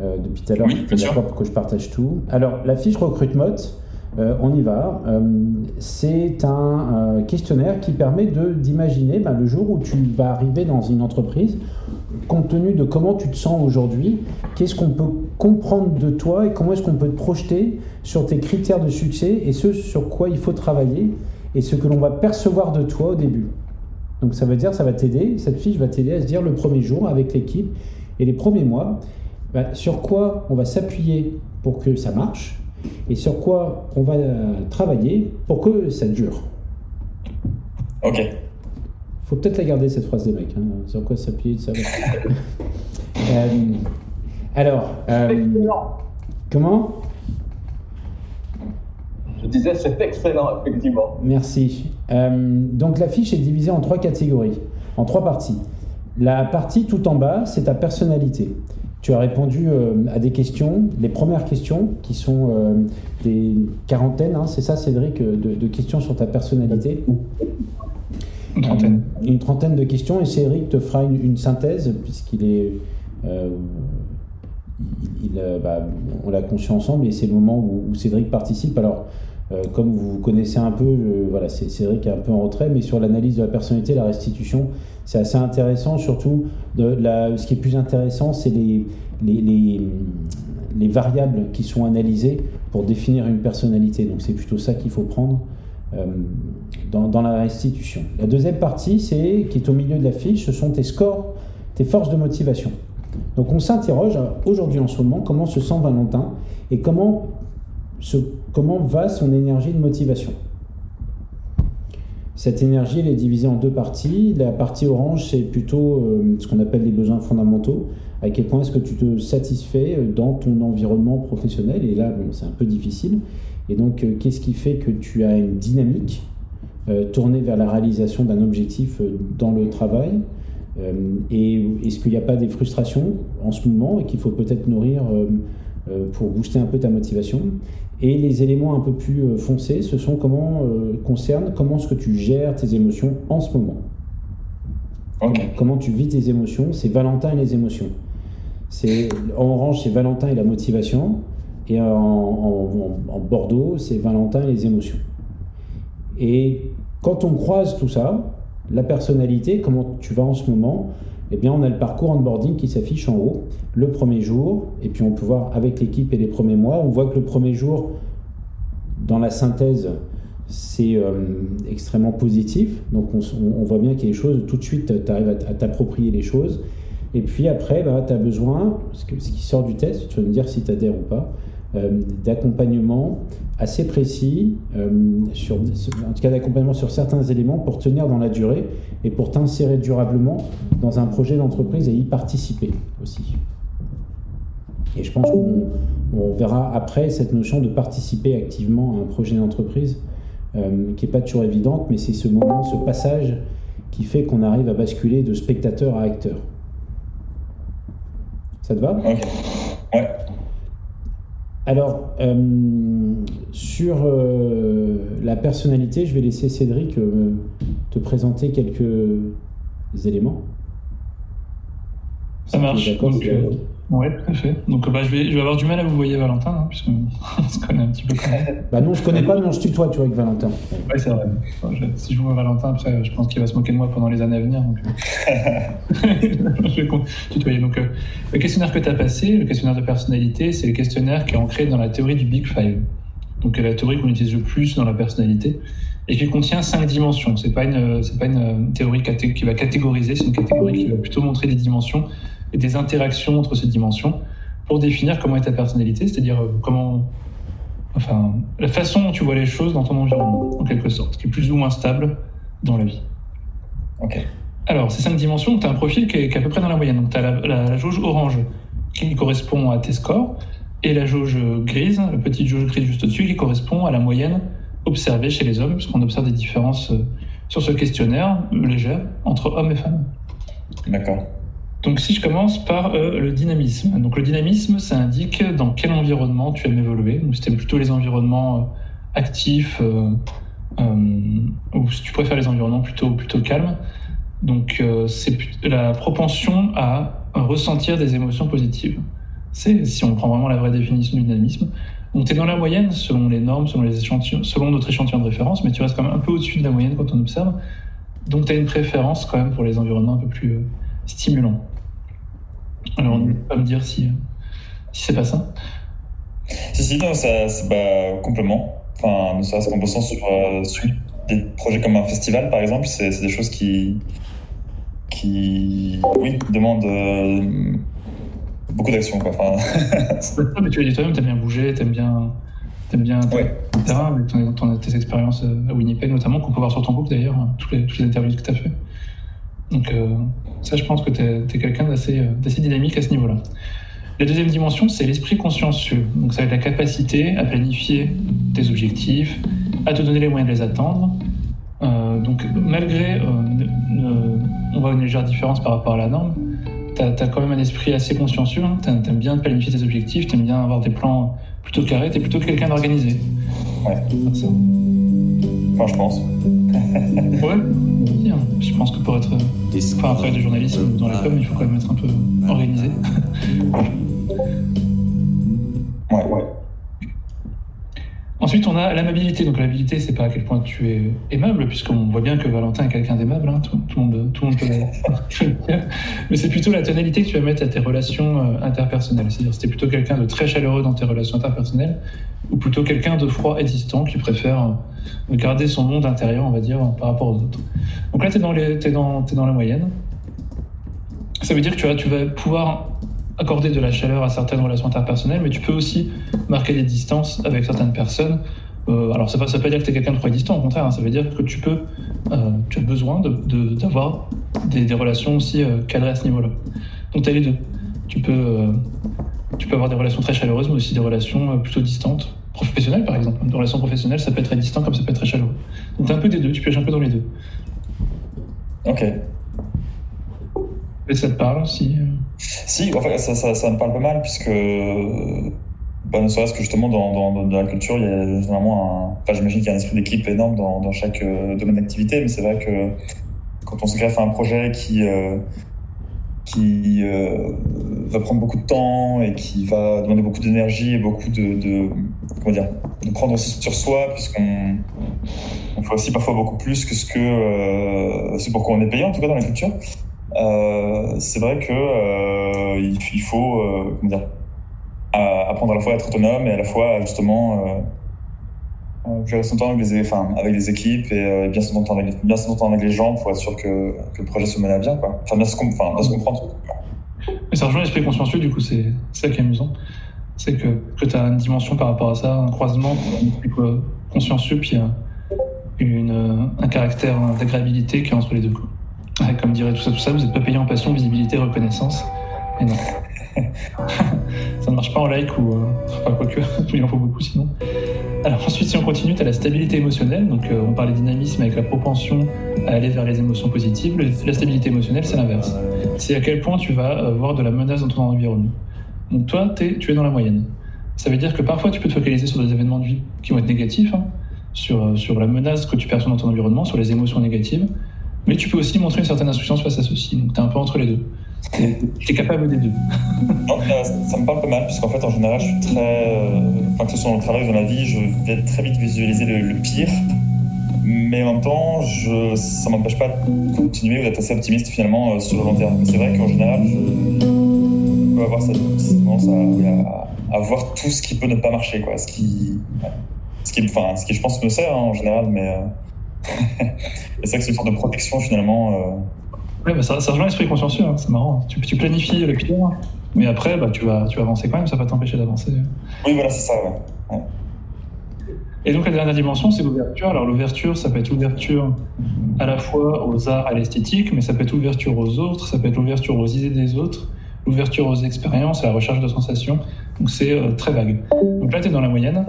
Speaker 1: Euh, depuis tout à l'heure,
Speaker 5: Oui, bien sûr.
Speaker 1: pour que je partage tout. Alors, la fiche recrutement, euh, on y va. Euh, c'est un euh, questionnaire qui permet de- d'imaginer ben, le jour où tu vas arriver dans une entreprise, compte tenu de comment tu te sens aujourd'hui, qu'est-ce qu'on peut comprendre de toi et comment est-ce qu'on peut te projeter sur tes critères de succès et ce sur quoi il faut travailler et ce que l'on va percevoir de toi au début. Donc ça veut dire, ça va t'aider, cette fiche va t'aider à se dire le premier jour avec l'équipe et les premiers mois, bah, sur quoi on va s'appuyer pour que ça marche et sur quoi on va euh, travailler pour que ça dure.
Speaker 5: Ok.
Speaker 1: Faut peut-être la garder cette phrase des mecs, hein, sur quoi s'appuyer, ça va. [laughs] Euh, alors, euh,
Speaker 3: Excellent.
Speaker 1: comment?
Speaker 3: Je disais, c'est excellent, effectivement.
Speaker 1: Merci. Euh, donc la fiche est divisée en trois catégories, en trois parties. La partie tout en bas, c'est ta personnalité. Tu as répondu euh, à des questions, les premières questions, qui sont euh, des quarantaines, hein, c'est ça Cédric, euh, de, de questions sur ta personnalité?
Speaker 2: Une trentaine.
Speaker 1: Une trentaine de questions et Cédric te fera une, une synthèse puisqu'il est... euh, il, il, bah, on l'a conçu ensemble et c'est le moment où, où Cédric participe. Alors, comme vous connaissez un peu, voilà, Cédric est un peu en retrait, mais sur l'analyse de la personnalité, la restitution, c'est assez intéressant. Surtout, de la, ce qui est plus intéressant, c'est les, les, les, les variables qui sont analysées pour définir une personnalité. Donc c'est plutôt ça qu'il faut prendre euh, dans, dans la restitution. La deuxième partie, c'est qui est au milieu de la fiche, ce sont tes scores, tes forces de motivation. Donc on s'interroge euh, aujourd'hui en ce moment comment se sent Valentin et comment, se, comment va son énergie de motivation? Cette énergie, elle est divisée en deux parties. La partie orange, c'est plutôt euh, ce qu'on appelle les besoins fondamentaux. À quel point est-ce que tu te satisfais euh, dans ton environnement professionnel? Et là, c'est un peu difficile. Et donc, euh, qu'est-ce qui fait que tu as une dynamique tournée vers la réalisation d'un objectif dans le travail? Et est-ce qu'il n'y a pas des frustrations en ce moment et qu'il faut peut-être nourrir pour booster un peu ta motivation? Et les éléments un peu plus euh, foncés, ce sont comment euh, concernent comment est-ce que tu gères tes émotions en ce moment. Comment tu vis tes émotions C'est Valentin et les émotions. C'est en orange, c'est Valentin et la motivation, et en- en Bordeaux, c'est Valentin et les émotions. Et quand on croise tout ça, la personnalité, comment tu vas en ce moment, eh on a le parcours onboarding qui s'affiche en haut, le premier jour, et puis on peut voir avec l'équipe et les premiers mois, on voit que le premier jour, dans la synthèse, c'est euh, extrêmement positif. Donc on, voit bien qu'il y choses, tout de suite, tu arrives à, t'approprier les choses. Et puis après, bah, tu as besoin, ce qui sort du test, tu vas me dire si tu adhères ou pas, euh, d'accompagnement assez précis, euh, en tout cas d'accompagnement sur certains éléments pour tenir dans la durée et pour t'insérer durablement dans un projet d'entreprise et y participer aussi. Et je pense qu'on on verra après cette notion de participer activement à un projet d'entreprise euh, qui n'est pas toujours évidente, mais c'est ce moment, ce passage qui fait qu'on arrive à basculer de spectateur à acteur. Ça te va? Alors, euh, sur euh, la personnalité, je vais laisser Cédric euh, te présenter quelques éléments.
Speaker 8: Ça marche.
Speaker 1: d'accord,
Speaker 8: Ouais, tout à fait. Donc bah, je, vais, je vais avoir du mal à vous voyer Valentin, hein, puisqu'on [laughs] on se connaît un petit peu. [laughs]
Speaker 1: Bah non, je connais pas, mais on se tutoie, tu vois, avec Valentin.
Speaker 8: Ouais, c'est vrai. Enfin, je- si je vois Valentin, après, je pense qu'il va se moquer de moi pendant les années à venir. Donc... euh. [laughs] je vais tutoyer. Donc, euh, le questionnaire que tu as passé, le questionnaire de personnalité, c'est le questionnaire qui est ancré dans la théorie du Big Five. Donc, euh, la théorie qu'on utilise le plus dans la personnalité et qui contient cinq dimensions. C'est pas une, pas une théorie qui va catégoriser, c'est une catégorie qui va plutôt montrer des dimensions et des interactions entre ces dimensions pour définir comment est ta personnalité, c'est-à-dire euh, comment, enfin, la façon dont tu vois les choses dans ton environnement, en quelque sorte, qui est plus ou moins stable dans la vie.
Speaker 5: Ok.
Speaker 8: Alors, ces cinq dimensions, tu as un profil qui est, qui est à peu près dans la moyenne. Donc, tu as la, la- la jauge orange qui correspond à tes scores, et la jauge grise, la petite jauge grise juste au-dessus, qui correspond à la moyenne observée chez les hommes, puisqu'on observe des différences euh, sur ce questionnaire euh, légères entre hommes et femmes.
Speaker 5: D'accord.
Speaker 8: Donc si je commence par euh, le dynamisme. Donc le dynamisme, ça indique dans quel environnement tu aimes évoluer. Donc c'était plutôt les environnements euh, actifs, euh, ou si tu préfères les environnements plutôt, plutôt calmes. Donc c'est la propension à ressentir des émotions positives. C'est si on prend vraiment la vraie définition du dynamisme. Donc tu es dans la moyenne selon les normes, selon, les échantillons, selon notre échantillon de référence, mais tu restes quand même un peu au-dessus de la moyenne quand on observe. Donc tu as une préférence quand même pour les environnements un peu plus stimulants. Alors,
Speaker 5: Mhm.
Speaker 8: pas me dire si, si c'est pas ça.
Speaker 5: Si, si, non, ça, c'est bah, complètement. Enfin, ne serait-ce qu'en bossant sur, euh, sur des projets comme un festival, par exemple, c'est des choses qui, qui oui, demandent euh, beaucoup d'action. quoi. Enfin,
Speaker 8: mais tu l'as dit toi-même, t'aimes bien bouger, t'aimes bien, t'aimes bien
Speaker 5: Ouais.
Speaker 8: terrain, avec ton, ton- tes expériences euh, à Winnipeg notamment, qu'on peut voir sur ton book d'ailleurs, hein, toutes les, toutes les interviews que tu as fait. Donc, euh, ça, je pense que tu es, quelqu'un d'assez euh, d'assez dynamique à ce niveau-là. La deuxième dimension, c'est l'esprit consciencieux. Donc, ça va être la capacité à planifier tes objectifs, à te donner les moyens de les atteindre. Euh, donc, malgré, euh, on voit une légère différence par rapport à la norme, tu as, quand même un esprit assez consciencieux. Hein. Tu aimes bien planifier tes objectifs, tu aimes bien avoir des plans plutôt carrés, tu es plutôt quelqu'un d'organisé.
Speaker 5: Ouais.
Speaker 8: Ça.
Speaker 5: enfin, je pense.
Speaker 8: Ouais, oui, hein. je pense que pour être enfin, un travail de journalisme dans les com, il faut quand même être un peu organisé.
Speaker 5: Ouais, ouais.
Speaker 8: Ensuite, on a l'amabilité. Donc, l'amabilité, c'est pas à quel point tu es aimable, puisqu'on voit bien que Valentin est quelqu'un d'aimable. hein. Tout, le monde, peut le. [laughs] Mais c'est plutôt la tonalité que tu vas mettre à tes relations euh, interpersonnelles. C'est-à-dire, c'était plutôt quelqu'un de très chaleureux dans tes relations interpersonnelles, ou plutôt quelqu'un de froid et distant qui préfère euh, garder son monde intérieur, on va dire, par rapport aux autres. Donc là, tu es, dans la moyenne. Ça veut dire que tu vas pouvoir accorder de la chaleur à certaines relations interpersonnelles, mais tu peux aussi marquer des distances avec certaines personnes. Euh, alors, ça ne veut pas dire que tu es quelqu'un de trop distant, au contraire, hein, ça veut dire que tu peux, euh, tu as besoin de- de- d'avoir des, des relations aussi euh, cadrées à ce niveau-là. Donc, tu as les deux. Tu peux, tu peux avoir des relations très chaleureuses, mais aussi des relations plutôt distantes. Professionnelles, par exemple. Une relation professionnelle, ça peut être très distant comme ça peut être très chaleureux. Donc, tu un peu des deux, tu pioches un peu dans les deux.
Speaker 5: Ok.
Speaker 8: Et ça te parle si.
Speaker 5: Si, en fait, ça, ça, me parle pas mal, puisque, bah, ne serait-ce que justement dans, la culture, il y a généralement un. Enfin, j'imagine qu'il y a un esprit d'équipe énorme dans, chaque euh, domaine d'activité, mais c'est vrai que quand on se greffe à un projet qui, euh, qui euh, va prendre beaucoup de temps et qui va demander beaucoup d'énergie et beaucoup de. Comment dire De prendre aussi sur soi, puisqu'on on fait aussi parfois beaucoup plus que ce que. C'est pourquoi on est payé, en tout cas dans la culture. Euh, c'est vrai que euh, il, faut euh, à- apprendre à la fois à être autonome et à la fois justement euh, euh, gérer son temps avec les, enfin, avec les équipes et bien s'entendre avec, avec les gens pour être sûr que, que le projet se mène à bien. Quoi. Enfin, bien se, comprendre.
Speaker 8: Mais ça rejoint l'esprit consciencieux, du coup, c'est ça qui est amusant. C'est que, que tu as une dimension par rapport à ça, un croisement consciencieux, puis une, un caractère d'agréabilité qui est entre les deux. Quoi. Comme dirait tout ça, tout ça, vous n'êtes pas payé en passion, visibilité, reconnaissance. Et non. [laughs] ça ne marche pas en like ou. Euh, enfin, quoique, [laughs] il en faut beaucoup sinon. Alors ensuite, si on continue, tu as la stabilité émotionnelle. Donc, euh, on parlait dynamisme avec la propension à aller vers les émotions positives. La stabilité émotionnelle, c'est l'inverse c'est à quel point tu vas euh, voir de la menace dans ton environnement. Donc toi, t'es- tu es dans la moyenne. Ça veut dire que parfois tu peux te focaliser sur des événements de vie qui vont être négatifs, hein, sur, euh, sur la menace que tu perçois dans ton environnement, sur les émotions négatives, mais tu peux aussi montrer une certaine insouciance face à ceci. Donc tu es un peu entre les deux. Tu es capable des deux. [laughs]
Speaker 5: Non, ça, me parle pas mal, puisqu'en fait, en général, je suis très. euh, Enfin, que ce soit dans le travail ou dans la vie, je vais très vite visualiser le, pire. Mais en même temps, ça m'empêche pas de continuer ou d'être assez optimiste finalement euh, sur le long terme. C'est vrai qu'en général, je peux avoir cette tendance à, voir tout ce qui peut ne pas marcher, quoi. Ce qui, ce qui, enfin, ce qui je pense, me sert hein, en général, mais. euh, c'est vrai que c'est une sorte de protection finalement. euh,
Speaker 8: Ouais, bah ça, ça rejoint l'esprit consciencieux, hein, c'est marrant. Tu, tu planifies le pire, mais après, bah, tu, vas, tu vas avancer quand même, ça va t'empêcher d'avancer.
Speaker 5: Oui, voilà, c'est ça, ouais.
Speaker 8: Et donc la dernière dimension, c'est l'ouverture. Alors l'ouverture, ça peut être l'ouverture à la fois aux arts, à l'esthétique, mais ça peut être l'ouverture aux autres, ça peut être l'ouverture aux idées des autres, l'ouverture aux expériences, à la recherche de sensations. Donc c'est euh, très vague. Donc là, tu es dans la moyenne.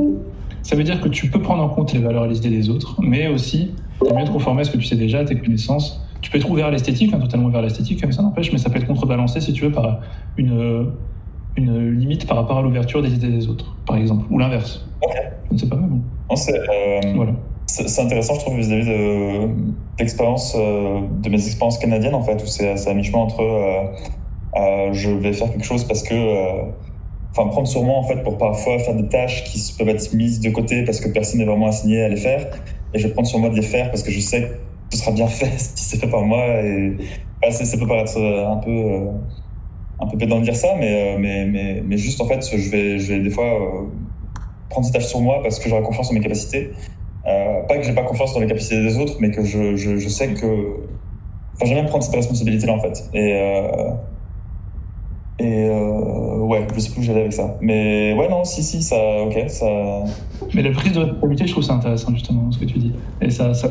Speaker 8: Ça veut dire que tu peux prendre en compte les valeurs et les idées des autres, mais aussi, tu mieux te conformer à ce que tu sais déjà, à tes connaissances. Tu peux être ouvert à l'esthétique, hein, totalement ouvert à l'esthétique, mais ça n'empêche, mais ça peut être contrebalancé, si tu veux, par une, une limite par rapport à l'ouverture des idées des autres, par exemple, ou l'inverse. Je ne sais pas, mais bon.
Speaker 5: Non, c'est, euh,
Speaker 8: Voilà.
Speaker 5: C'est intéressant, je trouve, vis-à-vis de, d'expériences, euh, de mes expériences canadiennes, en fait, où c'est, c'est à mi-chemin entre euh, euh, je vais faire quelque chose parce que. Enfin, prendre sur moi, en fait, pour parfois faire des tâches qui peuvent être mises de côté parce que personne n'est vraiment assigné à les faire. Et je vais prendre sur moi de les faire parce que je sais que ce sera bien [laughs] fait si c'est fait par moi. Et ça peut paraître euh, un peu. euh, un peu pédant de dire ça, mais, euh, mais, mais, mais juste, en fait, je vais, je vais des fois euh, prendre ces tâches sur moi parce que j'aurai confiance en mes capacités. Euh, pas que j'ai pas confiance dans les capacités des autres, mais que je, je, sais que. Enfin, j'aime bien prendre cette responsabilité-là, en fait. Et. Et. Euh... Ouais, je sais plus où j'allais avec ça. Mais ouais, non, si, si, ça. Ok, ça.
Speaker 8: Mais la prise de responsabilité, je trouve ça intéressant, justement, ce que tu dis. Et ça, ça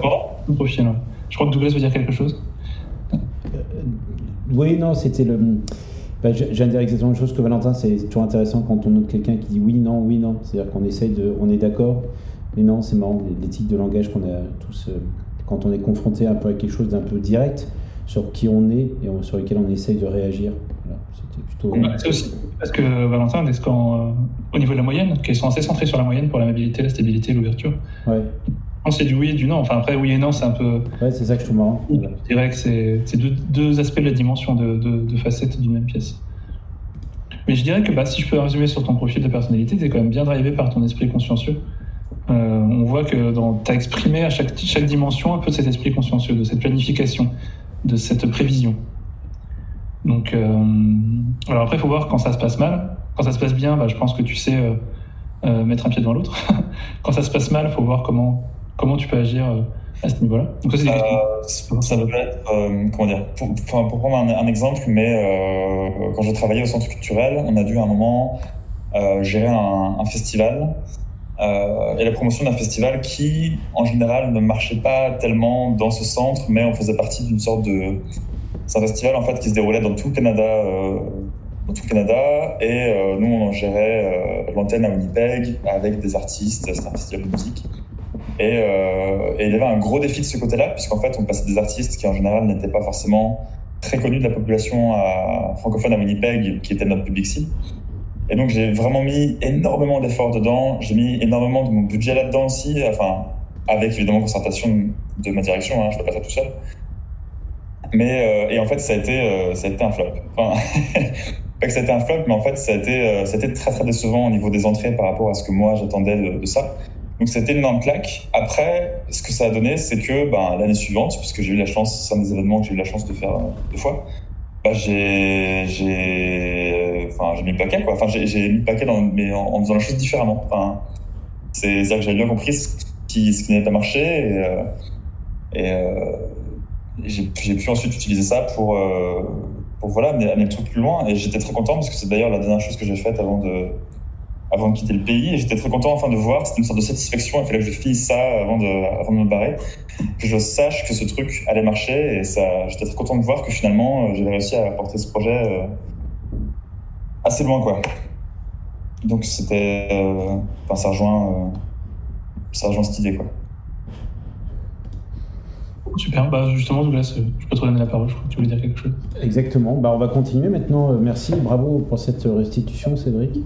Speaker 8: le profil. là. Je crois que Douglas veut dire quelque chose.
Speaker 1: Oui, non, c'était le. Bah, je, je viens de dire exactement la même chose que Valentin. C'est toujours intéressant quand on note quelqu'un qui dit oui, non, oui, non. C'est-à-dire qu'on essaye de. On est d'accord, mais non, c'est marrant. L'éthique de langage qu'on a tous. euh, quand on est confronté un peu à quelque chose d'un peu direct sur qui on est et on- sur lequel on essaye de réagir. Voilà, c'était plutôt.
Speaker 8: Ouais, C'est aussi parce que Valentin, est-ce qu'en, euh, au niveau de la moyenne, qu'ils sont assez centrés sur la moyenne pour l'amabilité, la stabilité, l'ouverture.
Speaker 1: Ouais,
Speaker 8: c'est du oui et du non. Enfin, après, oui et non, c'est un peu.
Speaker 1: ouais c'est ça que je trouve marrant. Voilà.
Speaker 8: Je dirais que c'est c'est deux, deux aspects de la dimension de, de, de facettes d'une même pièce. Mais je dirais que bah, si je peux résumer sur ton profil de personnalité, tu es quand même bien drivé par ton esprit consciencieux. euh, on voit que tu as exprimé à chaque, chaque dimension un peu de cet esprit consciencieux, de cette planification, de cette prévision. Donc, euh, alors après, il faut voir quand ça se passe mal. Quand ça se passe bien, bah, je pense que tu sais euh, euh, mettre un pied devant l'autre. [laughs] quand ça se passe mal, il faut voir comment, comment tu peux agir à ce niveau-là. Donc, ça.
Speaker 5: Euh, ça peut être, euh, comment dire, pour, pour- pour prendre un, un exemple, mais euh, quand j'ai travaillé au centre culturel, on a dû à un moment gérer un, un festival et la promotion d'un festival qui, en général, ne marchait pas tellement dans ce centre, mais on faisait partie d'une sorte de. C'est un festival en fait qui se déroulait dans tout le Canada, euh, dans tout Canada, et euh, nous on gérait euh, l'antenne à Winnipeg avec des artistes. C'était un festival de musique. Et, il y avait un gros défi de ce côté-là, puisqu'en fait, on passait des artistes qui, en général, n'étaient pas forcément très connus de la population francophone à Winnipeg, qui était notre public cible. Et donc, j'ai vraiment mis énormément d'efforts dedans. J'ai mis énormément de mon budget là-dedans aussi, enfin, avec évidemment concertation de ma direction, hein, je ne fais pas ça tout seul. Mais, euh, et en fait, ça a été, euh, ça a été un flop. Enfin, [laughs] pas que été un flop, mais en fait, ça a été, euh, ça a été très très décevant au niveau des entrées par rapport à ce que moi j'attendais de, de ça. Donc c'était une énorme claque. Après, ce que ça a donné, c'est que ben, l'année suivante, puisque j'ai eu la chance, c'est un des événements que j'ai eu la chance de faire deux fois, bah, j'ai, j'ai, enfin, j'ai mis le paquet, quoi. Enfin, j'ai, j'ai mis le paquet dans, mais en, faisant la chose différemment. Enfin, c'est, c'est-à-dire que j'avais bien compris ce qui, ce qui n'avait pas marché et, et j'ai, pu ensuite utiliser ça pour, euh, pour voilà, amener, amener le plus loin. Et j'étais très content parce que c'est d'ailleurs la dernière chose que j'ai faite avant de, avant de quitter le pays. Et j'étais très content enfin de voir, c'était une sorte de satisfaction. Il fallait que je finisse ça avant de, avant de me barrer, que je sache que ce truc allait marcher. Et ça, j'étais très content de voir que finalement, euh, j'avais réussi à porter ce projet euh, assez loin, quoi. Donc c'était, euh, enfin ça rejoint, euh, ça rejoint cette idée, quoi.
Speaker 8: Super. Bah, justement, Douglas, euh, je peux te redonner la parole. Je crois que tu voulais dire quelque chose.
Speaker 1: Exactement. Bah, on va continuer maintenant. Euh, Merci, bravo pour cette restitution, Cédric.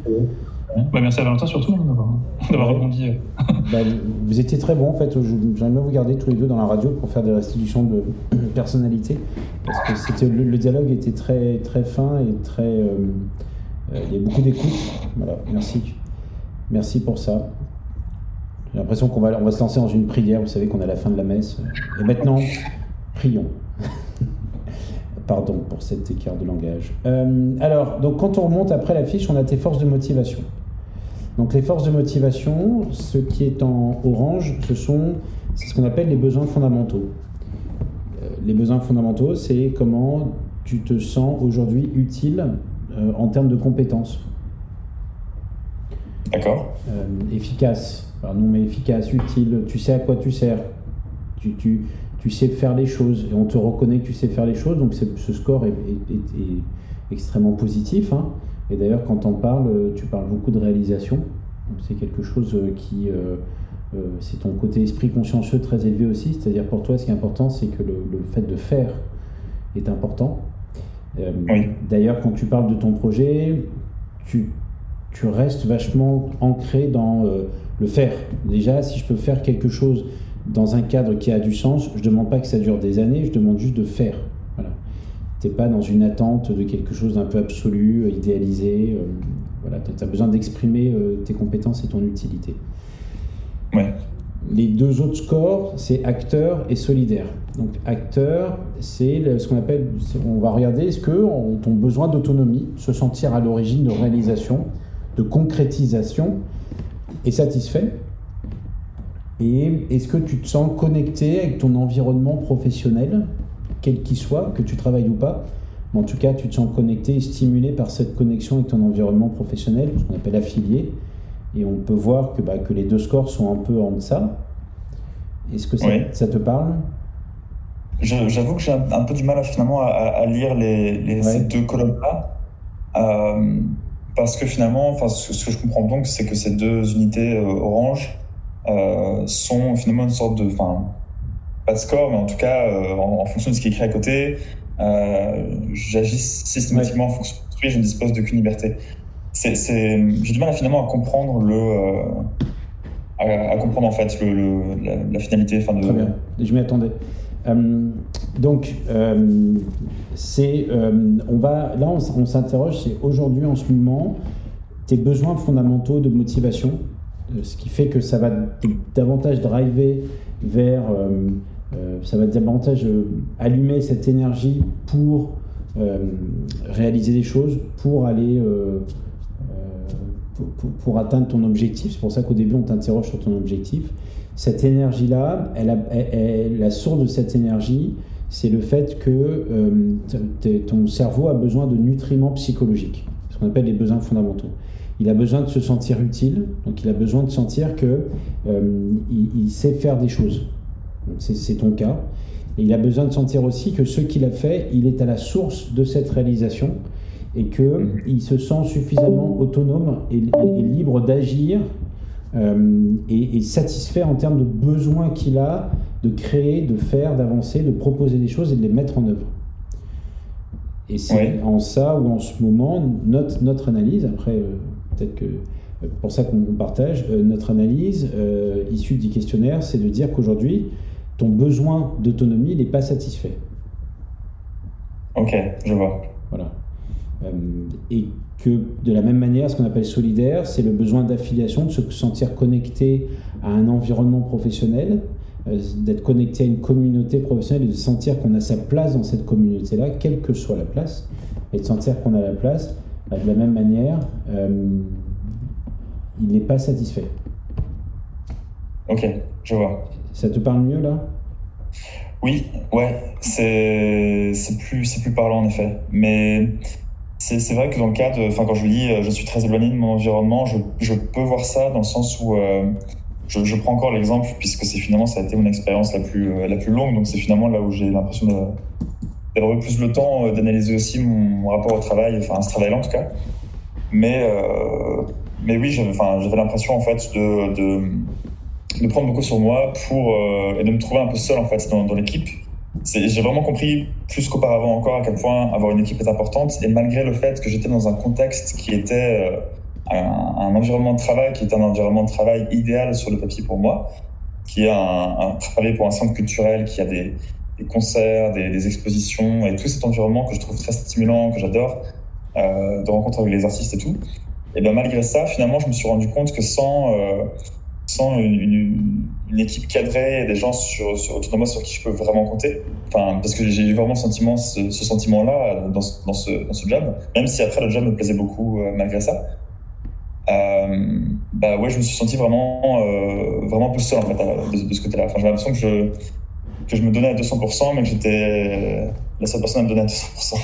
Speaker 8: Bah, merci à Valentin surtout hein, d'avoir, [laughs]
Speaker 1: Ouais.
Speaker 8: rebondi. euh. [laughs]
Speaker 1: Bah, vous étiez très bons en fait. J'aimerais bien vous garder tous les deux dans la radio pour faire des restitutions de [clears throat] personnalité. Parce que c'était, le, le dialogue était très, très fin et très. euh, euh, il y a beaucoup d'écoute. Voilà, merci. Merci pour ça. J'ai l'impression qu'on va, on va se lancer dans une prière. Vous savez qu'on est à la fin de la messe. Et maintenant, prions. [laughs] Pardon pour cet écart de langage. Euh, alors, donc quand on remonte après la fiche, on a tes forces de motivation. Donc les forces de motivation, ce qui est en orange, ce sont c'est ce qu'on appelle les besoins fondamentaux. Euh, Les besoins fondamentaux, c'est comment tu te sens aujourd'hui utile euh, en termes de compétences.
Speaker 5: D'accord
Speaker 1: efficace. Alors non, mais efficace, utile, tu sais à quoi tu sers. Tu, tu, tu sais faire les choses et on te reconnaît que tu sais faire les choses, donc ce score est, est- est- est extrêmement positif. hein. Et d'ailleurs, quand on parle, tu parles beaucoup de réalisation. C'est quelque chose euh, qui. euh, euh, c'est ton côté esprit consciencieux très élevé aussi. C'est-à-dire pour toi, ce qui est important, c'est que le, le fait de faire est important. Euh,
Speaker 5: Oui.
Speaker 1: D'ailleurs, quand tu parles de ton projet, tu, tu restes vachement ancré dans le faire. Déjà, si je peux faire quelque chose dans un cadre qui a du sens, je ne demande pas que ça dure des années, je demande juste de faire. Voilà. Tu n'es pas dans une attente de quelque chose d'un peu absolu, euh, idéalisé. euh, voilà, tu as besoin d'exprimer euh, tes compétences et ton utilité.
Speaker 5: Ouais.
Speaker 1: Les deux autres scores, c'est acteur et solidaire. Donc acteur, c'est ce qu'on appelle, on va regarder est-ce que on- ton besoin d'autonomie, se sentir à l'origine de réalisation, de concrétisation, est satisfait. Et est-ce que tu te sens connecté avec ton environnement professionnel, quel qu'il soit, que tu travailles ou pas mais en tout cas, tu te sens connecté et stimulé par cette connexion avec ton environnement professionnel, ce qu'on appelle affilié. Et on peut voir que, bah, que les deux scores sont un peu en deçà. Est-ce que ça,
Speaker 5: Oui.
Speaker 1: ça te parle?
Speaker 5: J'avoue que j'ai un, peu du mal à, finalement à, à- à lire les, les-
Speaker 1: Ouais.
Speaker 5: ces deux colonnes-là. Euh, parce que finalement, enfin, ce, ce que je comprends donc, c'est que ces deux unités euh, orange euh, sont finalement une sorte de. Enfin, pas de score, mais en tout cas, euh, en, en fonction de ce qui est écrit à côté, j'agis systématiquement en fonction de ce je ne dispose d'aucune liberté. C'est, c'est, j'ai du mal à, finalement à comprendre le. à, à comprendre en fait le, le- la, la finalité. De,
Speaker 1: Très bien, je m'y attendais. Euh, donc, euh, euh, on va, là, on, s'interroge, c'est aujourd'hui, en ce moment, tes besoins fondamentaux de motivation, ce qui fait que ça va davantage driver vers, ça va davantage allumer cette énergie pour réaliser des choses, pour aller, pour atteindre ton objectif. C'est pour ça qu'au début on t'interroge sur ton objectif. Cette énergie-là, la source de cette énergie, c'est le fait que euh, ton cerveau a besoin de nutriments psychologiques, ce qu'on appelle les besoins fondamentaux. Il a besoin de se sentir utile, donc il a besoin de sentir que euh, il, il sait faire des choses. C'est ton cas. Et il a besoin de sentir aussi que ce qu'il a fait, il est à la source de cette réalisation et que il se sent suffisamment autonome et, et- et libre d'agir euh, et, et satisfait en termes de besoins qu'il a de créer, de faire, d'avancer, de proposer des choses et de les mettre en œuvre. Et c'est en ça ou en ce moment, notre, notre analyse, après euh, peut-être que euh, pour ça qu'on partage, notre analyse issue du questionnaire, c'est de dire qu'aujourd'hui, ton besoin d'autonomie n'est pas satisfait.
Speaker 5: Ok, je vois.
Speaker 1: Voilà. Et que de la même manière, ce qu'on appelle solidaire, c'est le besoin d'affiliation, de se sentir connecté à un environnement professionnel, euh, d'être connecté à une communauté professionnelle et de sentir qu'on a sa place dans cette communauté-là, quelle que soit la place, et de sentir qu'on a la place. Bah, de la même manière, euh, il n'est pas satisfait.
Speaker 5: Ok, je vois.
Speaker 1: Ça te parle mieux là?
Speaker 5: Oui, ouais, c'est plus, c'est plus parlant en effet. Mais c'est vrai que dans le cas de. Enfin, quand je dis euh, je suis très éloigné de mon environnement, je, peux voir ça dans le sens où. euh, je, prends encore l'exemple, puisque c'est finalement, ça a été mon expérience la plus, euh, la plus longue, donc c'est finalement là où j'ai l'impression d'avoir eu plus le temps d'analyser aussi mon, rapport au travail, enfin ce travail-là en tout cas. Mais, mais oui, j'avais l'impression en fait de, de, prendre beaucoup sur moi pour, et de me trouver un peu seul en fait dans l'équipe. J'ai vraiment compris, plus qu'auparavant encore, à quel point avoir une équipe est importante. Et malgré le fait que j'étais dans un contexte qui était euh, un, environnement de travail qui est un environnement de travail idéal sur le papier pour moi, qui est un, travail pour un centre culturel, qui a des, concerts, des, expositions et tout cet environnement que je trouve très stimulant, que j'adore, euh, de rencontres avec les artistes et tout. Et bien malgré ça, finalement, je me suis rendu compte que sans, euh, sans une, une équipe cadrée et des gens sur, sur, autour de moi sur qui je peux vraiment compter, enfin, parce que j'ai eu vraiment sentiment, ce, ce sentiment-là dans, ce- dans, ce, dans ce job, même si après le job me plaisait beaucoup euh, malgré ça. Euh, bah ouais, je me suis senti vraiment, euh, vraiment un peu seul en fait de, de ce côté-là. Enfin, j'avais l'impression que je, que je me donnais à 200%, mais que j'étais la seule personne à me donner à 200%.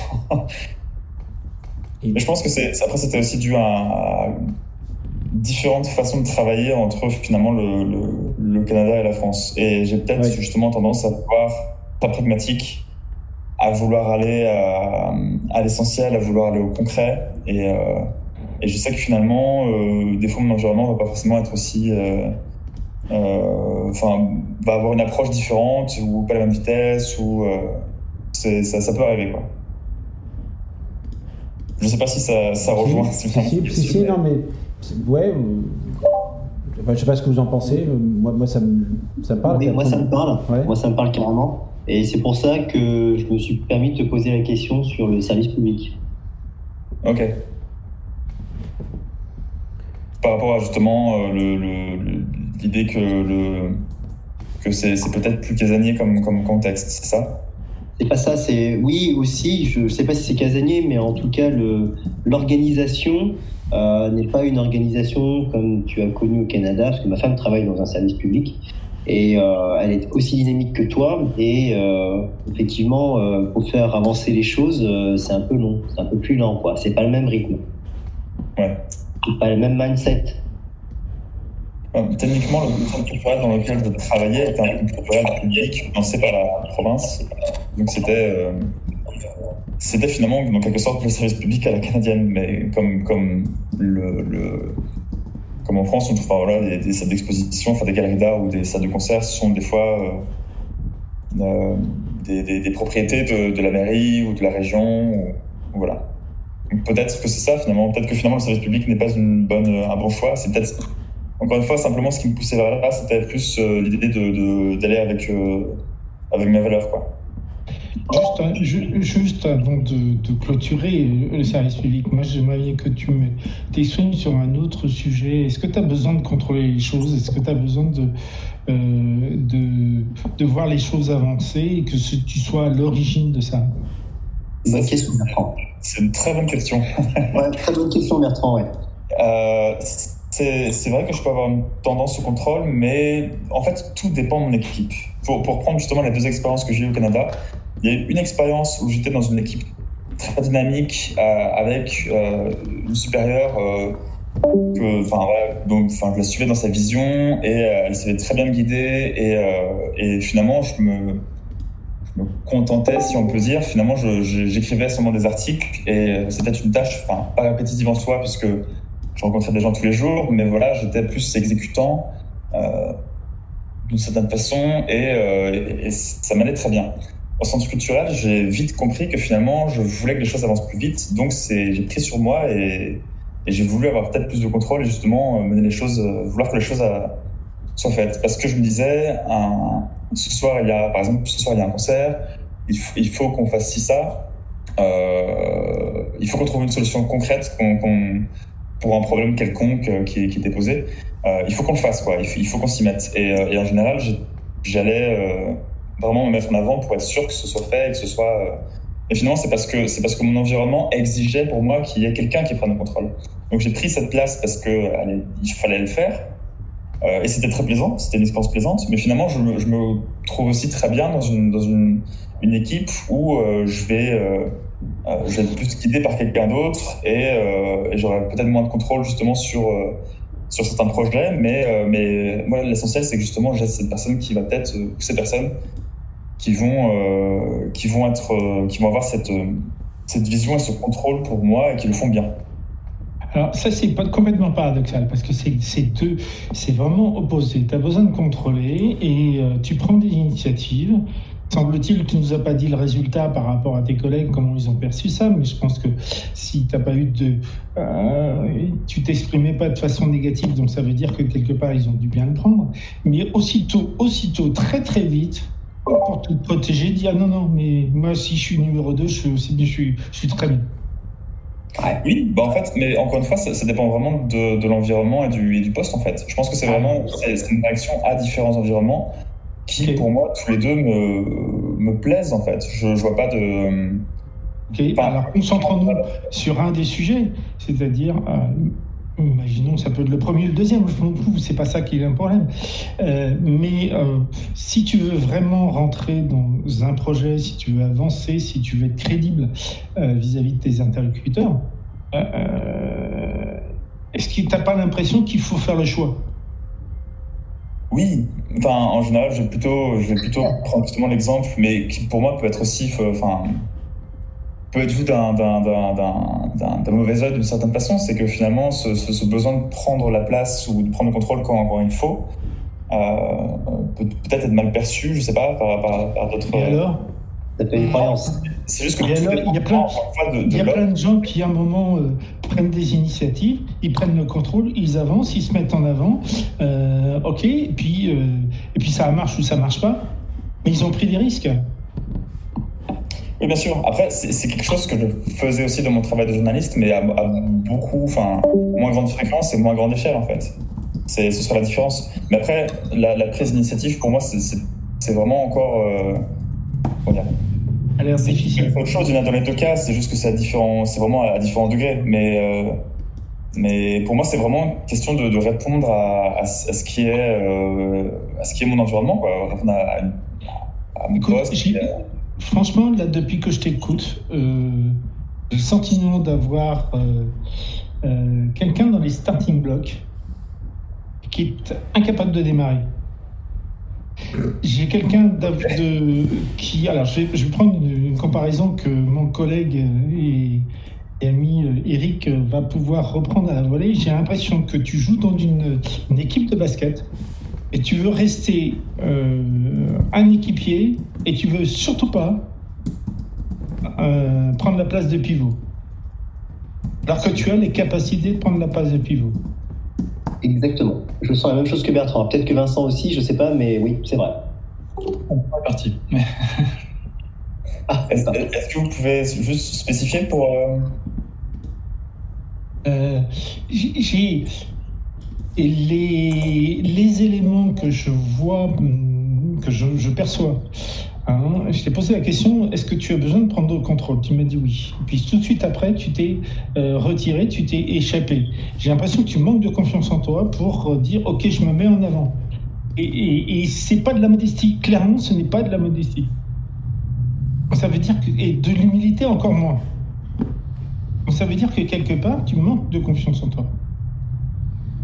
Speaker 1: Et-
Speaker 5: mais je pense que c'est, après, c'était aussi dû à, à différentes façons de travailler entre finalement le, le, le Canada et la France. Et j'ai peut-être
Speaker 1: Ouais.
Speaker 5: justement tendance à voir pas pragmatique, à vouloir aller à, à l'essentiel, à vouloir aller au concret. Et, euh, et je sais que finalement, euh, des fois, mon environnement va pas forcément être aussi. euh, euh, Enfin, va avoir une approche différente ou pas la même vitesse ou euh, ça, ça peut arriver quoi. Je sais pas si ça, ça rejoint.
Speaker 1: Si, si, si, si, si, non, mais ouais. Enfin, je sais pas ce que vous en pensez. euh, Moi, moi ça, me, ça me parle.
Speaker 6: Oui, moi, ça me parle.
Speaker 1: Ouais.
Speaker 6: Moi, ça me parle carrément. Et c'est pour ça que je me suis permis de te poser la question sur le service public.
Speaker 5: Ok. Par rapport à justement euh, le- le- le- l'idée que le que c'est c'est peut-être plus casanier comme, comme contexte, c'est ça?
Speaker 6: C'est pas ça, c'est oui aussi, je sais pas si c'est casanier, mais en tout cas, le- l'organisation euh, n'est pas une organisation comme tu as connu au Canada, parce que ma femme travaille dans un service public et euh, elle est aussi dynamique que toi. Et euh, effectivement, pour faire avancer les choses, c'est un peu long, c'est un peu plus lent, quoi. C'est pas le même rythme,
Speaker 5: Ouais.
Speaker 6: c'est pas le même mindset.
Speaker 5: Techniquement, le centre culturel dans lequel je travaillais était un culturel public financé par la province. Donc c'était c'était finalement en quelque sorte le service public à la canadienne, mais comme comme le, comme en France, on trouve des, salles d'exposition, enfin des galeries d'art ou des salles de concert, ce sont des fois euh, euh, des, propriétés de, la mairie ou de la région. voilà. Peut-être que c'est ça finalement. Peut-être que finalement le service public n'est pas une bonne, un bon choix. C'est peut-être encore une fois, simplement, ce qui me poussait vers là, c'était plus euh, l'idée d'aller avec, avec mes valeurs. Quoi.
Speaker 2: Juste, ju- juste avant de, de clôturer le service public, moi j'aimerais bien que tu me t'exprimes sur un autre sujet. Est-ce que tu as besoin de contrôler les choses? Est-ce que tu as besoin de, euh, de, de voir les choses avancer et que ce- tu sois à l'origine de ça?
Speaker 6: Bonne question, Bertrand.
Speaker 5: C'est une très bonne question. [laughs]
Speaker 6: Ouais, très bonne question, Bertrand. Ouais.
Speaker 5: Euh, c'est c'est vrai que je peux avoir une tendance au contrôle, mais en fait, tout dépend de mon équipe. Pour, pour prendre justement les deux expériences que j'ai eues au Canada, il y a eu une expérience où j'étais dans une équipe très dynamique euh, avec euh, une supérieure euh, enfin, voilà, donc, je la suivais dans sa vision et euh, elle savait très bien me guider et, finalement, je me, contentais, si on peut dire. Finalement, j'écrivais seulement des articles et c'était une tâche, enfin, pas répétitive en soi, puisque je rencontrais des gens tous les jours, mais voilà, j'étais plus exécutant d'une certaine façon et ça m'allait très bien. Au centre culturel, j'ai vite compris que finalement, je voulais que les choses avancent plus vite, donc j'ai pris sur moi et, j'ai voulu avoir peut-être plus de contrôle et justement euh, mener les choses, euh, vouloir que les choses euh, soient faites. Parce que je me disais, ce soir, il y a, par exemple, ce soir, il y a un concert, il, faut qu'on fasse ci, ça. Il faut qu'on trouve une solution concrète pour un problème quelconque qui, qui était posé. Il faut qu'on le fasse, quoi. Il faut, qu'on s'y mette. Et, en général, j'allais vraiment me mettre en avant pour être sûr que ce soit fait et que ce soit. euh, Et finalement, c'est parce que c'est parce que mon environnement exigeait pour moi qu'il y ait quelqu'un qui prenne le contrôle. Donc j'ai pris cette place parce que il fallait le faire. Euh, et c'était très plaisant, c'était une expérience plaisante. Mais finalement, je me, je me trouve aussi très bien dans une, dans une, une équipe où euh, je vais euh, euh, je vais être plus guidé par quelqu'un d'autre et, euh, j'aurai peut-être moins de contrôle justement sur, euh, sur certains projets. Mais, euh, mais moi, l'essentiel, c'est que justement, j'ai cette personne qui va peut-être, euh, ou ces personnes qui vont, euh, qui vont, être, euh, qui vont avoir cette, euh, cette vision et ce contrôle pour moi et qui le font bien.
Speaker 2: Alors ça c'est pas complètement paradoxal parce que c'est vraiment opposé. Tu as besoin de contrôler et euh, tu prends des initiatives. Semble-t-il que tu nous as pas dit le résultat par rapport à tes collègues, comment ils ont perçu ça, mais je pense que si t'as pas eu de, euh, tu t'exprimais pas de façon négative, donc ça veut dire que quelque part ils ont dû bien le prendre. Mais aussitôt, aussitôt, très très vite, pour te protéger, dit ah non non, mais moi si je suis numéro 2, je suis aussi bien, je suis, je suis très bien.
Speaker 5: Oui, bah en fait, mais encore une fois, ça, ça dépend vraiment de, de l'environnement et du, et du poste en fait. Je pense que c'est vraiment c'est une réaction à différents environnements qui, pour moi, tous les deux me, me plaisent en fait. Je, je vois pas de.
Speaker 2: Ok,
Speaker 5: Enfin,
Speaker 2: alors concentrons-nous sur un des sujets, c'est-à-dire, euh, imaginons, ça peut être le premier ou le deuxième, je m'en fous, c'est pas ça qui est un problème. Euh, mais euh, si tu veux vraiment rentrer dans un projet, si tu veux avancer, si tu veux être crédible euh, vis-à-vis de tes interlocuteurs, est-ce que tu n'as pas l'impression qu'il faut faire le choix?
Speaker 5: Oui, en général, je vais plutôt, plutôt prendre justement l'exemple, mais qui pour moi peut être aussi, euh, enfin, peut être vu d'un mauvais œil d'une certaine façon. C'est que finalement, ce besoin de prendre la place ou de prendre le contrôle quand, quand il faut, euh, peut peut-être être mal perçu, je sais pas, par, par, par d'autres.
Speaker 2: Et alors?
Speaker 6: Ça peut être une croyance.
Speaker 5: C'est juste que
Speaker 2: il y a plein-
Speaker 5: de,
Speaker 2: Il
Speaker 5: de
Speaker 2: y a plein de gens qui, à un moment, euh, prennent des initiatives, ils prennent le contrôle, ils avancent, ils se mettent en avant. euh, ok, et puis, euh, et puis ça marche ou ça marche pas. Mais ils ont pris des risques.
Speaker 5: Oui, bien sûr. Après, c'est quelque chose que je faisais aussi dans mon travail de journaliste, mais à, à beaucoup, enfin, moins grande fréquence et moins grande échelle, en fait. C'est ce sera la différence. Mais après, la, la prise d'initiative, pour moi, c'est vraiment encore. Euh, C'est autre chose. Il y en a dans les deux cas. C'est juste que c'est à différents, c'est vraiment à différents degrés. Mais euh, mais pour moi, c'est vraiment question de, de répondre à, à, ce à ce qui est euh, à ce qui est mon environnement, quoi. Répondre à, à, mon
Speaker 2: Écoute,
Speaker 5: poste.
Speaker 2: j'ai-
Speaker 5: et à-
Speaker 2: Franchement, là, depuis que je t'écoute, euh, le sentiment d'avoir euh, euh, quelqu'un dans les starting blocks qui est incapable de démarrer. J'ai quelqu'un qui. Alors, je vais, prendre une, comparaison que mon collègue et, ami euh, Eric euh, va pouvoir reprendre à la volée. J'ai l'impression que tu joues dans une, équipe de basket et tu veux rester euh, un équipier et tu veux surtout pas prendre la place de pivot. Alors que tu as les capacités de prendre la place de pivot.
Speaker 6: Exactement. Je sens la même chose que Bertrand. Peut-être que Vincent aussi, je sais pas, mais oui, c'est vrai.
Speaker 8: On est parti. [laughs]
Speaker 6: Ah,
Speaker 5: Est-ce que vous pouvez juste spécifier pour. euh,
Speaker 2: Euh, j'ai les, les éléments que je vois, que je, je perçois. Hein, je t'ai posé la question est-ce que tu as besoin de prendre le contrôle? Tu m'as dit oui. Puis tout de suite après, tu t'es euh, retiré, tu t'es échappé. J'ai l'impression que tu manques de confiance en toi pour euh, dire ok, je me mets en avant. Et, et, et c'est pas de la modestie. Clairement, ce n'est pas de la modestie. Ça veut dire que et de l'humilité encore moins. Ça veut dire que quelque part, tu manques de confiance en toi.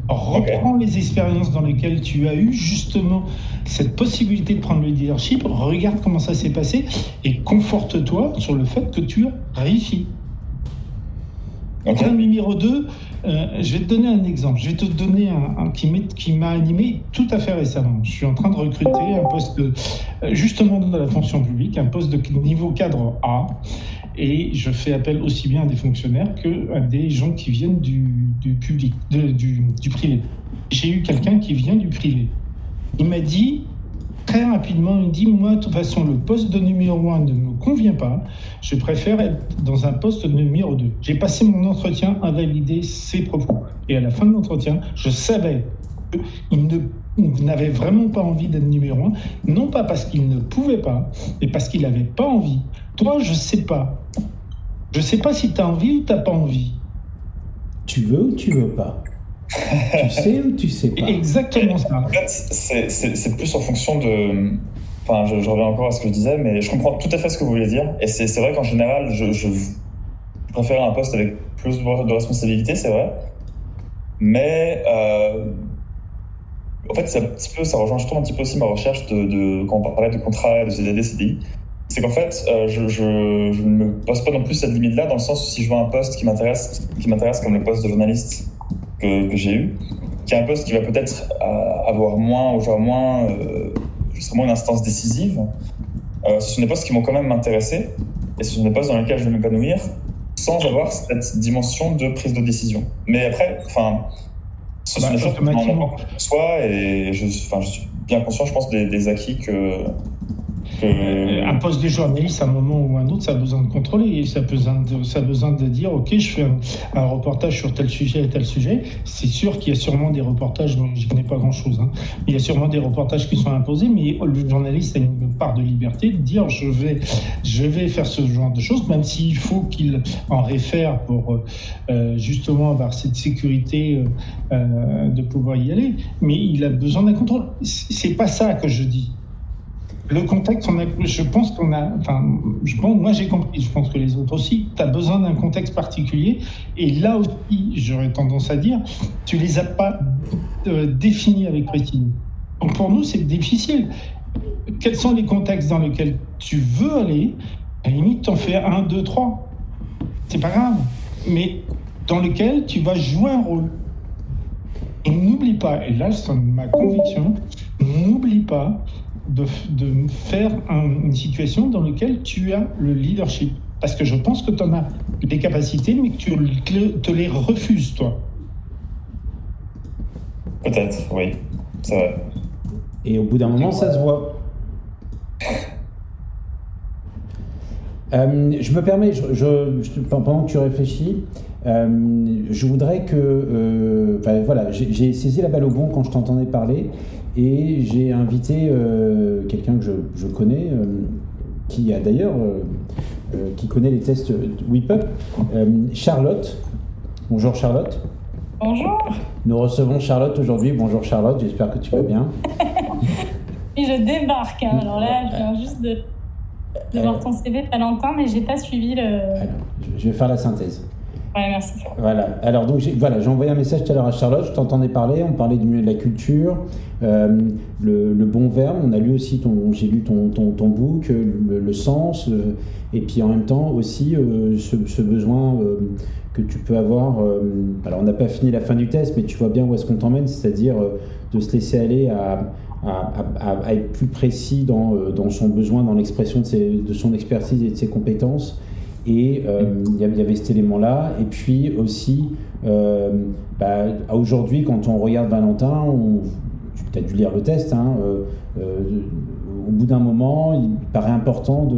Speaker 2: Reprends les expériences dans lesquelles tu as eu justement cette possibilité de prendre le leadership, regarde comment ça s'est passé et conforte-toi sur le fait que tu as réussi.
Speaker 5: Ok.
Speaker 2: Point numéro 2, je vais te donner un exemple. Je vais te donner un, un qui m'a animé tout à fait récemment. Je suis en train de recruter un poste, de- euh, justement dans la fonction publique, un poste de niveau cadre A. Et je fais appel aussi bien à des fonctionnaires que à des gens qui viennent du, du public, du, du privé. J'ai eu quelqu'un qui vient du privé. Il m'a dit très rapidement, il dit moi de toute façon le poste de numéro 1 ne me convient pas, je préfère être dans un poste de numéro 2. J'ai passé mon entretien à valider ses propos. Et à la fin de l'entretien, je savais qu'il ne n'avait vraiment pas envie d'être numéro 1, non pas parce qu'il ne pouvait pas, mais parce qu'il n'avait pas envie. Toi, je sais pas. Je sais pas si tu as envie ou tu n'as pas envie.
Speaker 1: Tu veux ou tu veux pas? Tu [laughs] sais ou tu sais pas?
Speaker 2: Exactement ça.
Speaker 5: En fait, c'est- plus en fonction de. Enfin, je, je reviens encore à ce que je disais, mais je comprends tout à fait ce que vous voulez dire. Et c'est vrai qu'en général, je, je, je préfère un poste avec plus de, de responsabilité, c'est vrai. Mais euh, en fait, ça rejoint, trouve un petit peu aussi ma recherche de, quand on parlait de contrat, de CDD, CDI. C'est qu'en fait, euh, je, ne me pose pas non plus cette limite-là, dans le sens où si je vois un poste qui m'intéresse, comme le poste de journaliste que, j'ai eu, qui est un poste qui va peut-être euh, avoir moins, ou genre moins, euh, justement une instance décisive, euh, ce sont des postes qui vont quand même m'intéresser, et ce sont des postes dans lesquels je vais m'épanouir, sans avoir cette dimension de prise de décision. Mais après, enfin, ce sont
Speaker 2: Bah, automatiquement.
Speaker 5: apprend pour soi, et je, je suis bien conscient, je pense, des, des acquis que...
Speaker 2: Euh, Un poste de journaliste, à un moment ou un autre, ça a besoin de contrôler. Ça a besoin de, dire, OK, je fais un, reportage sur tel sujet et tel sujet. C'est sûr qu'il y a sûrement des reportages, dont je connais pas grand-chose. hein. Il y a sûrement des reportages qui sont imposés, mais le journaliste a une part de liberté de dire, je vais, je vais faire ce genre de choses, même s'il faut qu'il en réfère pour euh, justement avoir cette sécurité euh, euh, de pouvoir y aller. Mais il a besoin d'un contrôle. C'est pas ça que je dis. Le contexte, on a, je pense qu'on a, enfin, je moi j'ai compris, je pense que les autres aussi, tu as besoin d'un contexte particulier. Et là aussi, j'aurais tendance à dire, tu les as pas euh, définis avec précision. Donc pour nous, c'est difficile. Quels sont les contextes dans lesquels tu veux aller? À la limite, t'en fais un, deux, trois. C'est pas grave. Mais dans lequel tu vas jouer un rôle. Et n'oublie pas, et là c'est ma conviction, n'oublie pas de, de faire un- une situation dans laquelle tu as le leadership. Parce que je pense que tu en as des capacités, mais que tu te- te les refuses, toi.
Speaker 5: Peut-être, oui, c'est vrai.
Speaker 1: Et au bout d'un moment, ça se voit. Euh, je me permets, je, je- je- pendant que tu réfléchis, euh, je voudrais que, euh, enfin, voilà, j'ai j'ai saisi la balle au bon quand je t'entendais parler et j'ai invité euh, quelqu'un que je, je connais, euh, qui a d'ailleurs, euh, qui connaît les tests WIPUP, Charlotte. Bonjour Charlotte.
Speaker 9: Bonjour,
Speaker 1: Nous recevons Charlotte aujourd'hui. Bonjour Charlotte, j'espère que tu vas bien. [laughs]
Speaker 9: et je débarque. hein. Alors là, je viens juste de, de voir ton CV, Valentin, mais j'ai pas suivi le.
Speaker 1: Alors, je vais faire la synthèse.
Speaker 9: Merci.
Speaker 1: Voilà. Alors donc j'ai envoyé un message tout à l'heure à Charlotte. Je t'entendais parler. On parlait du milieu de la culture, euh, le, bon verbe. On a lu aussi ton, j'ai lu ton, ton, ton book, euh, le, sens, euh, et puis en même temps aussi ce, besoin que tu peux avoir. alors on n'a pas fini la fin du test, mais tu vois bien où est-ce qu'on t'emmène, c'est-à-dire de se laisser aller à à, être plus précis dans, dans son besoin, dans l'expression de son expertise et de ses compétences. Et euh, il y avait- cet élément-là. Et puis aussi, euh, bah, aujourd'hui, quand on regarde Valentin, tu as dû lire le test, hein, euh, au bout d'un moment, il paraît important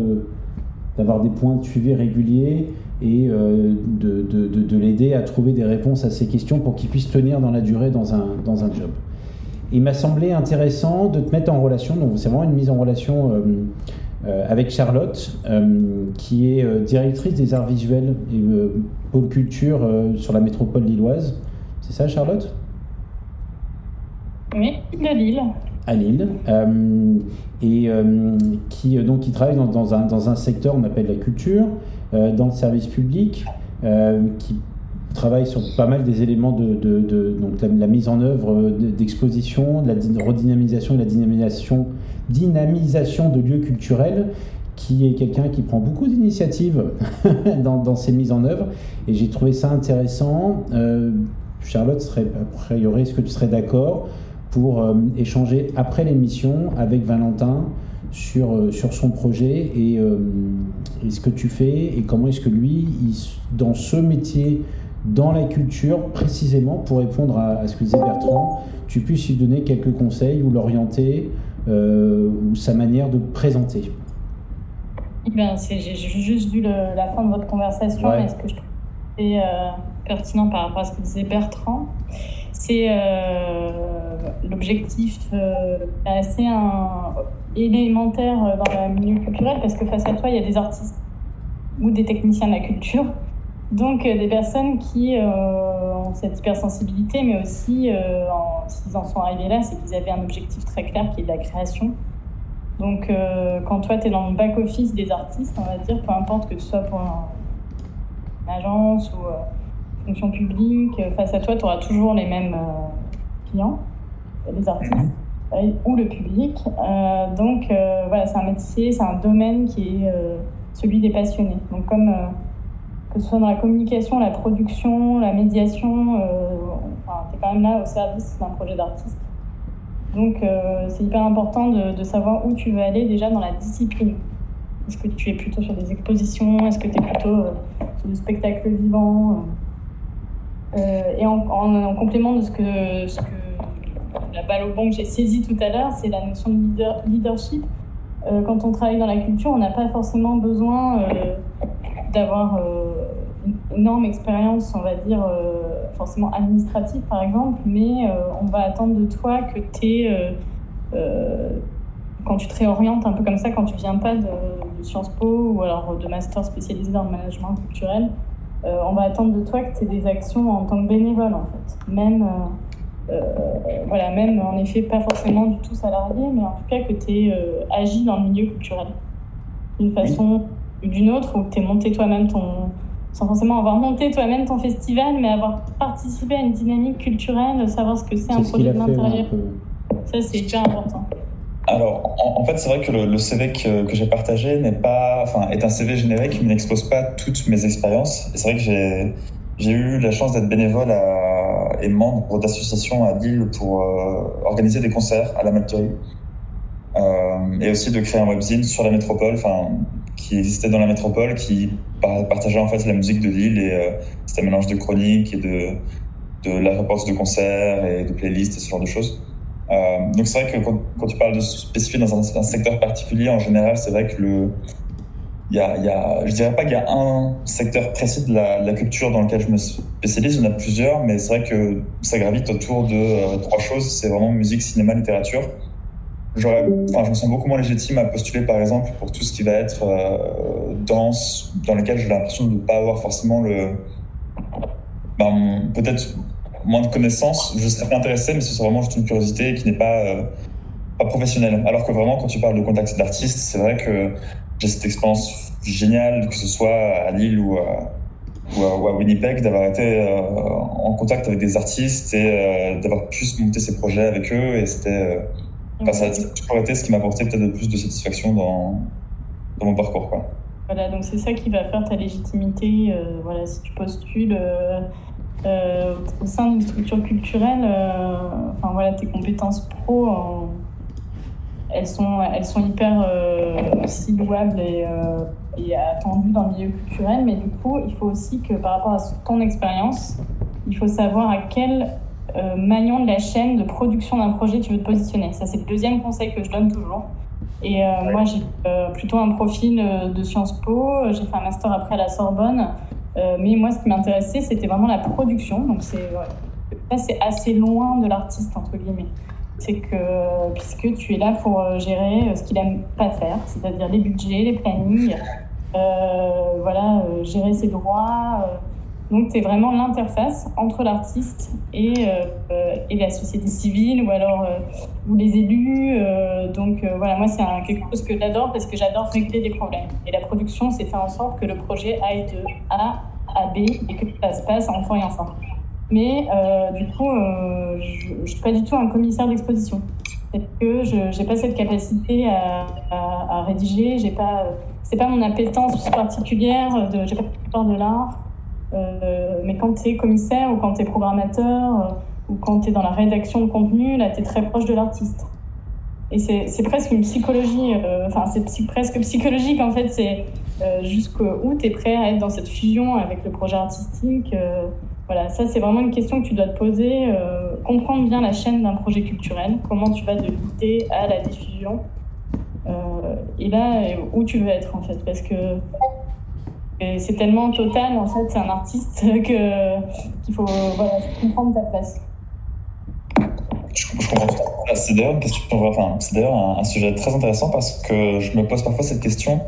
Speaker 1: d'avoir des points de suivi réguliers et de, de- de- de l'aider à trouver des réponses à ces questions pour qu'il puisse tenir dans la durée dans un, dans un job. Il m'a semblé intéressant de te mettre en relation, donc c'est vraiment une mise en relation avec Charlotte, euh, qui est euh, directrice des arts visuels et euh, pôle culture euh, sur la métropole lilloise. C'est ça, Charlotte?
Speaker 9: Oui, de Lille.
Speaker 1: à Lille, euh, et euh, qui, euh, donc, qui travaille dans, dans un, dans un secteur qu'on appelle la culture, euh, dans le service public, euh, qui travaille sur pas mal des éléments de, de- de- donc la, la mise en œuvre euh, de- d'expositions, de la dy- redynamisation et la dynamisation, dynamisation de lieux culturels, qui est quelqu'un qui prend beaucoup d'initiatives [laughs] dans, ses mises en œuvre, et j'ai trouvé ça intéressant. Euh, Charlotte, serait, a priori, est-ce que tu serais d'accord pour euh, échanger après l'émission avec Valentin sur, euh, son projet et, ce que tu fais et comment est-ce que lui, dans ce métier, dans la culture, précisément pour répondre à, à ce que disait Bertrand, tu puisses lui donner quelques conseils ou l'orienter ou sa manière de présenter.
Speaker 9: Ben, c'est- j'ai juste vu le- la fin de votre conversation,
Speaker 1: Ouais.
Speaker 9: mais ce que je trouve c'est, euh, pertinent par rapport à ce que disait Bertrand, c'est euh, l'objectif euh, assez un- élémentaire dans le milieu culturel, parce que face à toi, il y a des artistes ou des techniciens de la culture, donc euh, des personnes qui euh, ont cette hypersensibilité, mais aussi, euh, s'ils en sont arrivés là, c'est qu'ils avaient un objectif très clair qui est de la création. Donc, quand toi, tu es dans le back-office des artistes, on va dire, peu importe que ce soit pour un- une agence ou euh, fonction publique, face à toi, tu auras toujours les mêmes clients, les artistes euh, ou le public. Euh, donc, euh, voilà, c'est un métier, c'est un domaine qui est euh, celui des passionnés. Donc, comme que ce soit dans la communication, la production, la médiation, euh, enfin, tu es quand même là au service d'un projet d'artiste. Donc, euh, c'est hyper important de, savoir où tu veux aller déjà dans la discipline. Est-ce que tu es plutôt sur des expositions? Est-ce que tu es plutôt euh, sur du spectacle vivant? Et en, en- en complément de ce que, la balle au bon que j'ai saisi tout à l'heure, c'est la notion de leader- leadership. Quand on travaille dans la culture, on n'a pas forcément besoin d'avoir euh, une énorme expérience, on va dire, euh, forcément administrative par exemple, mais euh, on va attendre de toi que tu es, quand tu te réorientes un peu comme ça, quand tu viens pas de, de Sciences Po ou alors de master spécialisé dans le management culturel, euh, on va attendre de toi que tu aies des actions en tant que bénévole en fait. Même, euh, euh, voilà, même en effet pas forcément du tout salarié, mais en tout cas que tu aies agi dans le milieu culturel d'une façon d'une autre, ou que tu aies monté toi-même ton, sans forcément avoir monté toi-même ton festival, mais avoir participé à une dynamique culturelle, savoir ce que c'est un
Speaker 1: a
Speaker 9: de l'intérieur. Ça, c'est hyper important.
Speaker 5: Alors, en, en fait, c'est vrai que le, le CV que, que j'ai partagé n'est pas, enfin, est un CV générique, mais n'expose pas toutes mes expériences. Et c'est vrai que j'ai, j'ai eu la chance d'être bénévole à, et membre d'associations à Lille pour euh, organiser des concerts à la Malterie. Euh, et aussi de créer un webzine sur la métropole, enfin, qui existait dans la métropole, qui par- partageait en fait la musique de Lille et euh, c'était un mélange de chroniques et de, de la réponse de concerts et de playlists et ce genre de choses. Euh, donc c'est vrai que quand, tu parles de spécifier dans un, secteur particulier, en général, c'est vrai que le, il y a, je dirais pas qu'il y a un secteur précis de la, de la, culture dans lequel je me spécialise, il y en a plusieurs, mais c'est vrai que ça gravite autour de euh, trois choses. C'est vraiment musique, cinéma, littérature. Je me sens beaucoup moins légitime à postuler, par exemple, pour tout ce qui va être euh, danse, dans lequel j'ai l'impression de ne pas avoir forcément le, ben, peut-être moins de connaissances, je serais intéressé, mais ce serait vraiment juste une curiosité qui n'est pas, euh, pas professionnelle. Alors que vraiment, quand tu parles de contact d'artistes, c'est vrai que j'ai cette expérience géniale, que ce soit à Lille ou à, Winnipeg, d'avoir été euh, en contact avec des artistes et d'avoir pu monter ces projets avec eux. Et c'était, enfin, ça a toujours été ce qui m'a apporté peut-être le plus de satisfaction dans, dans mon parcours. Quoi.
Speaker 9: Voilà, donc c'est ça qui va faire ta légitimité. Euh, voilà, si tu postules euh, au sein d'une structure culturelle, euh, enfin voilà, tes compétences pro, en, elles sont, elles sont hyper aussi louables et, euh, et, attendues dans le milieu culturel. Mais du coup, il faut aussi que par rapport à ton expérience, il faut savoir à quel euh, maillon de la chaîne de production d'un projet tu veux te positionner. Ça, c'est le deuxième conseil que je donne toujours. Et euh, moi, j'ai euh, plutôt un profil euh, de Sciences Po. J'ai fait un master après à la Sorbonne. Mais moi, ce qui m'intéressait, c'était vraiment la production. Donc, c'est ouais, c'est assez loin de l'artiste, entre guillemets. C'est que, puisque tu es là pour gérer ce qu'il aime pas faire, c'est-à-dire les budgets, les plannings, voilà, gérer ses droits. Donc, tu es vraiment l'interface entre l'artiste et, euh, euh, et la société civile ou alors euh, ou les élus. donc, voilà, moi, c'est quelque chose que j'adore parce que j'adore régler des problèmes. Et la production, c'est faire en sorte que le projet aille de A à B et que ça se passe en temps et en temps. Mais du coup, je ne suis pas du tout un commissaire d'exposition. C'est que je n'ai pas cette capacité à, à, rédiger, j'ai pas, c'est pas mon appétence particulière, j'ai pas peur de l'art. Euh, mais quand tu es commissaire ou quand tu es programmateur euh, ou quand tu es dans la rédaction de contenu, là, tu es très proche de l'artiste. Et c'est presque une psychologie, euh, enfin, c'est presque psychologique en fait, c'est jusqu'où tu es prêt à être dans cette fusion avec le projet artistique. voilà, ça c'est vraiment une question que tu dois te poser, comprendre bien la chaîne d'un projet culturel, comment tu vas de l'idée à la diffusion. Et là, où tu veux être en fait, parce que c'est tellement total en fait, c'est un artiste [laughs] que qu'il faut voilà, comprendre ta place.
Speaker 5: Je, je comprends tout. C'est d'ailleurs c'est d'ailleurs un, sujet très intéressant parce que je me pose parfois cette question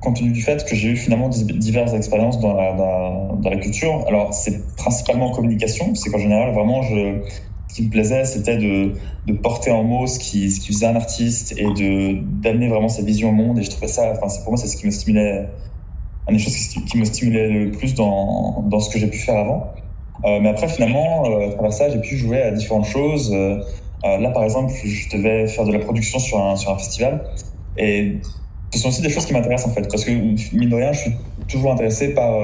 Speaker 5: compte tenu du fait que j'ai eu finalement diverses expériences dans la, dans, la culture. Alors, c'est principalement en communication, c'est qu'en général, vraiment, ce qui me plaisait, c'était de, de porter en mots ce qui, ce qui faisait un artiste et d'amener vraiment sa vision au monde. Et je trouvais ça, enfin, pour moi, c'est ce qui me stimulait, une des choses qui, me stimulait le plus dans, dans ce que j'ai pu faire avant. Euh, mais après, finalement, euh, à travers ça, j'ai pu jouer à différentes choses. Euh, euh, là, par exemple, je devais faire de la production sur un, sur un festival. Et ce sont aussi des choses qui m'intéressent, en fait. Parce que, mine de rien, je suis toujours intéressé par...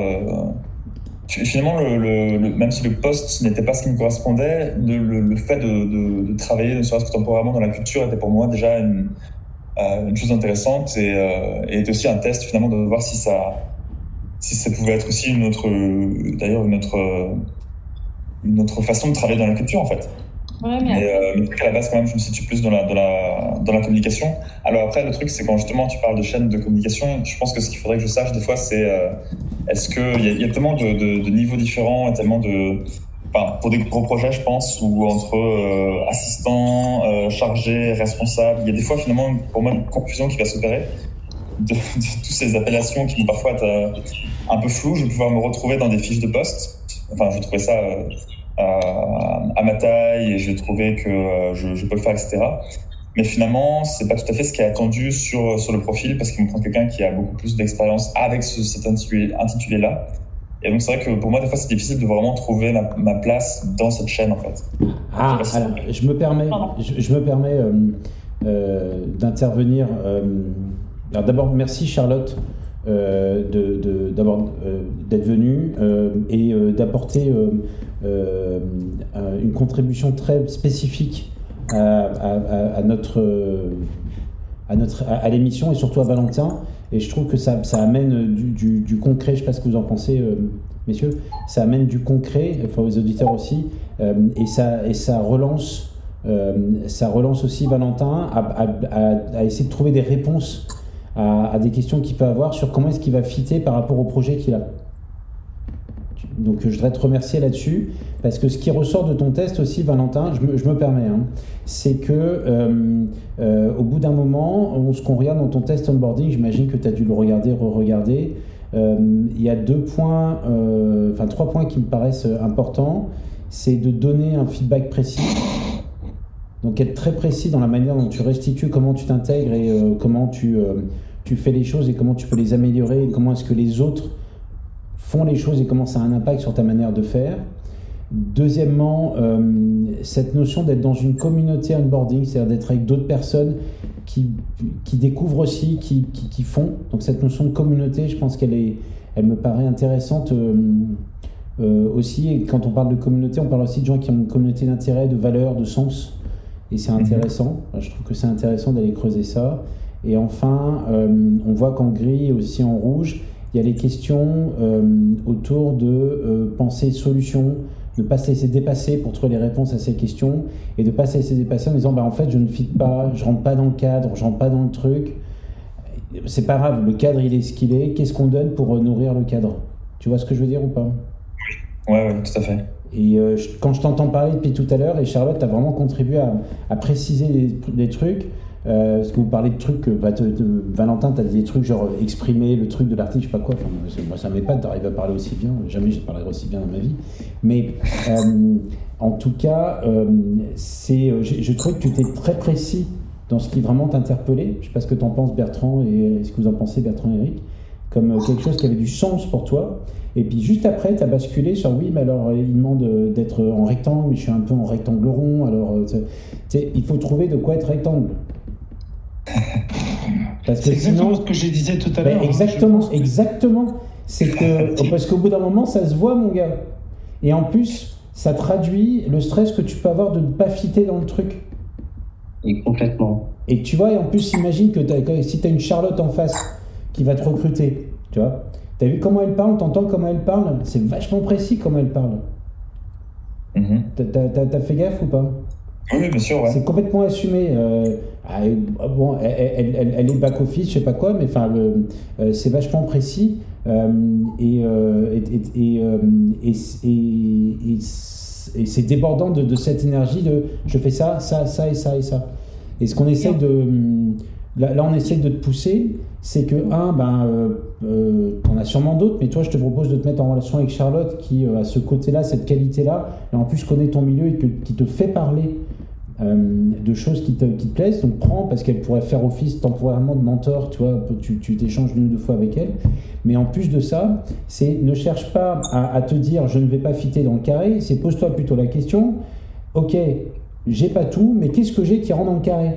Speaker 5: finalement, le, même si le poste n'était pas ce qui me correspondait, le, fait de, travailler, ne serait-ce que temporairement, dans la culture était pour moi déjà une, une chose intéressante et, et aussi un test, finalement, de voir si ça, si ça pouvait être aussi une autre... D'ailleurs, une autre... une autre façon de travailler dans la culture, en fait.
Speaker 9: Ouais, mais
Speaker 5: euh, mais à la base, quand même, je me situe plus dans la, dans la, dans la communication. Alors après, le truc, c'est quand justement tu parles de chaîne de communication, je pense que ce qu'il faudrait que je sache des fois, c'est euh, est-ce qu'il y, a- il y a tellement de, de, de niveaux différents et tellement de... Enfin, pour des gros projets, je pense, ou entre euh, assistant, euh, chargé, responsable, il y a des fois, finalement, pour moi, une confusion qui va s'opérer de, de toutes ces appellations qui vont parfois être euh, un peu floues. Je vais pouvoir me retrouver dans des fiches de poste. Enfin, je trouvais ça... euh, à, à ma taille et je trouvais que euh, je, je peux le faire, etc. Mais finalement, c'est pas tout à fait ce qui est attendu sur, sur le profil parce qu'il me prend quelqu'un qui a beaucoup plus d'expérience avec ce, cet intitulé- intitulé-là. Et donc, c'est vrai que pour moi, des fois, c'est difficile de vraiment trouver ma, ma place dans cette chaîne, en fait.
Speaker 1: Ah,
Speaker 5: Je si-
Speaker 1: alors, je me permets, je, je me permets euh, euh, d'intervenir. euh, alors d'abord, merci Charlotte euh, euh, d'être venue euh, et d'apporter une contribution très spécifique à, notre, à, notre, à, l'émission et surtout à Valentin. Et je trouve que ça, ça amène du, concret, je ne sais pas ce que vous en pensez, messieurs, ça amène du concret, enfin aux auditeurs aussi, et, ça, et ça relance, ça relance aussi Valentin à essayer de trouver des réponses à, des questions qu'il peut avoir sur comment est-ce qu'il va fitter par rapport au projet qu'il a. Donc je voudrais te remercier là-dessus, parce que ce qui ressort de ton test aussi, Valentin, je me, permets, hein, c'est que euh, euh, au bout d'un moment, on- ce qu'on regarde dans ton test onboarding, j'imagine que tu as dû le regarder, re-regarder, euh, il y a deux points, enfin trois points qui me paraissent importants. C'est de donner un feedback précis. Donc être très précis dans la manière dont tu restitues comment tu t'intègres et euh, comment tu, euh, tu fais les choses et comment tu peux les améliorer et comment est-ce que les autres font les choses et comment ça a un impact sur ta manière de faire. Deuxièmement, euh, cette notion d'être dans une communauté onboarding, c'est-à-dire d'être avec d'autres personnes qui, qui découvrent aussi, qui, qui, font. Donc cette notion de communauté, je pense qu'elle est, elle me paraît intéressante aussi. Et quand on parle de communauté, on parle aussi de gens qui ont une communauté d'intérêt, de valeurs, de sens. Et c'est intéressant. Je trouve que c'est intéressant d'aller creuser ça. Et enfin, euh, on voit qu'en gris et aussi en rouge, il y a les questions euh, autour de euh, penser solution, ne pas se laisser dépasser pour trouver les réponses à ces questions et de pas se laisser dépasser en disant bah, en fait je ne fit pas, je rentre pas dans le cadre, je rentre pas dans le truc. C'est pas grave, le cadre il est ce qu'il est. Qu'est-ce qu'on donne pour euh, nourrir le cadre? Tu vois ce que je veux dire ou pas?
Speaker 5: Ouais, ouais, tout à fait.
Speaker 1: Et euh, quand je t'entends parler depuis tout à l'heure, et Charlotte a vraiment contribué à, préciser des, trucs, euh, parce que vous parlez de trucs, euh, bah, te- Valentin, tu as des trucs genre exprimer le truc de l'article, je sais pas quoi, moi, ça m'épate d'arriver à parler aussi bien, jamais je parlerai aussi bien dans ma vie. Mais en tout cas, c'est, je, je trouve que tu étais très précis dans ce qui vraiment t'interpellait. Je sais pas ce que tu en penses Bertrand, et ce que vous en pensez Bertrand et Eric, comme euh, quelque chose qui avait du sens pour toi. Et puis juste après, tu as basculé sur oui, mais alors euh, il demande euh, d'être en rectangle, mais je suis un peu en rectangle rond, alors tu sais, il faut trouver de quoi être rectangle. [laughs] Parce
Speaker 2: C'est
Speaker 1: que
Speaker 2: exactement
Speaker 1: sinon,
Speaker 2: ce que je disais tout à
Speaker 1: Ben,
Speaker 2: l'heure. hein.
Speaker 1: exactement,
Speaker 2: que-
Speaker 1: exactement. C'est que [laughs] parce qu'au bout d'un moment, ça se voit, mon gars. Et en plus, ça traduit le stress que tu peux avoir de ne pas fitter dans le truc.
Speaker 6: Et complètement.
Speaker 1: Et tu vois, et en plus, imagine que t'as- si tu as une Charlotte en face qui va te recruter, tu vois, tu as vu comment elle parle, t'entends comment elle parle, c'est vachement précis comment elle parle.
Speaker 5: Mhm.
Speaker 1: T'as- T'as t'as- t'as fait gaffe ou pas?
Speaker 5: Oui, bien sûr, ouais.
Speaker 1: C'est complètement assumé. euh, ah, euh, bon, elle, elle- elle- est back-office, je sais pas quoi, mais enfin, le- euh, c'est vachement précis. euh, et, euh, et, et, et, et- et- et c- et c'est débordant de, de cette énergie de je fais ça, ça, ça et ça et ça. Et ce qu'on essaie de. Là, on essaie de te pousser, c'est que, un, ben, euh, euh, t'en as sûrement d'autres, mais toi, je te propose de te mettre en relation avec Charlotte qui euh, a ce côté-là, cette qualité-là, et en plus connaît ton milieu et qui te fait parler euh, de choses qui te, plaisent. Donc prends, parce qu'elle pourrait faire office temporairement de mentor, tu tu, t'échanges une ou deux fois avec elle. Mais en plus de ça, c'est ne cherche pas à, à te dire je ne vais pas fitter dans le carré, c'est pose-toi plutôt la question, ok, j'ai pas tout, mais qu'est-ce que j'ai qui rentre dans le carré?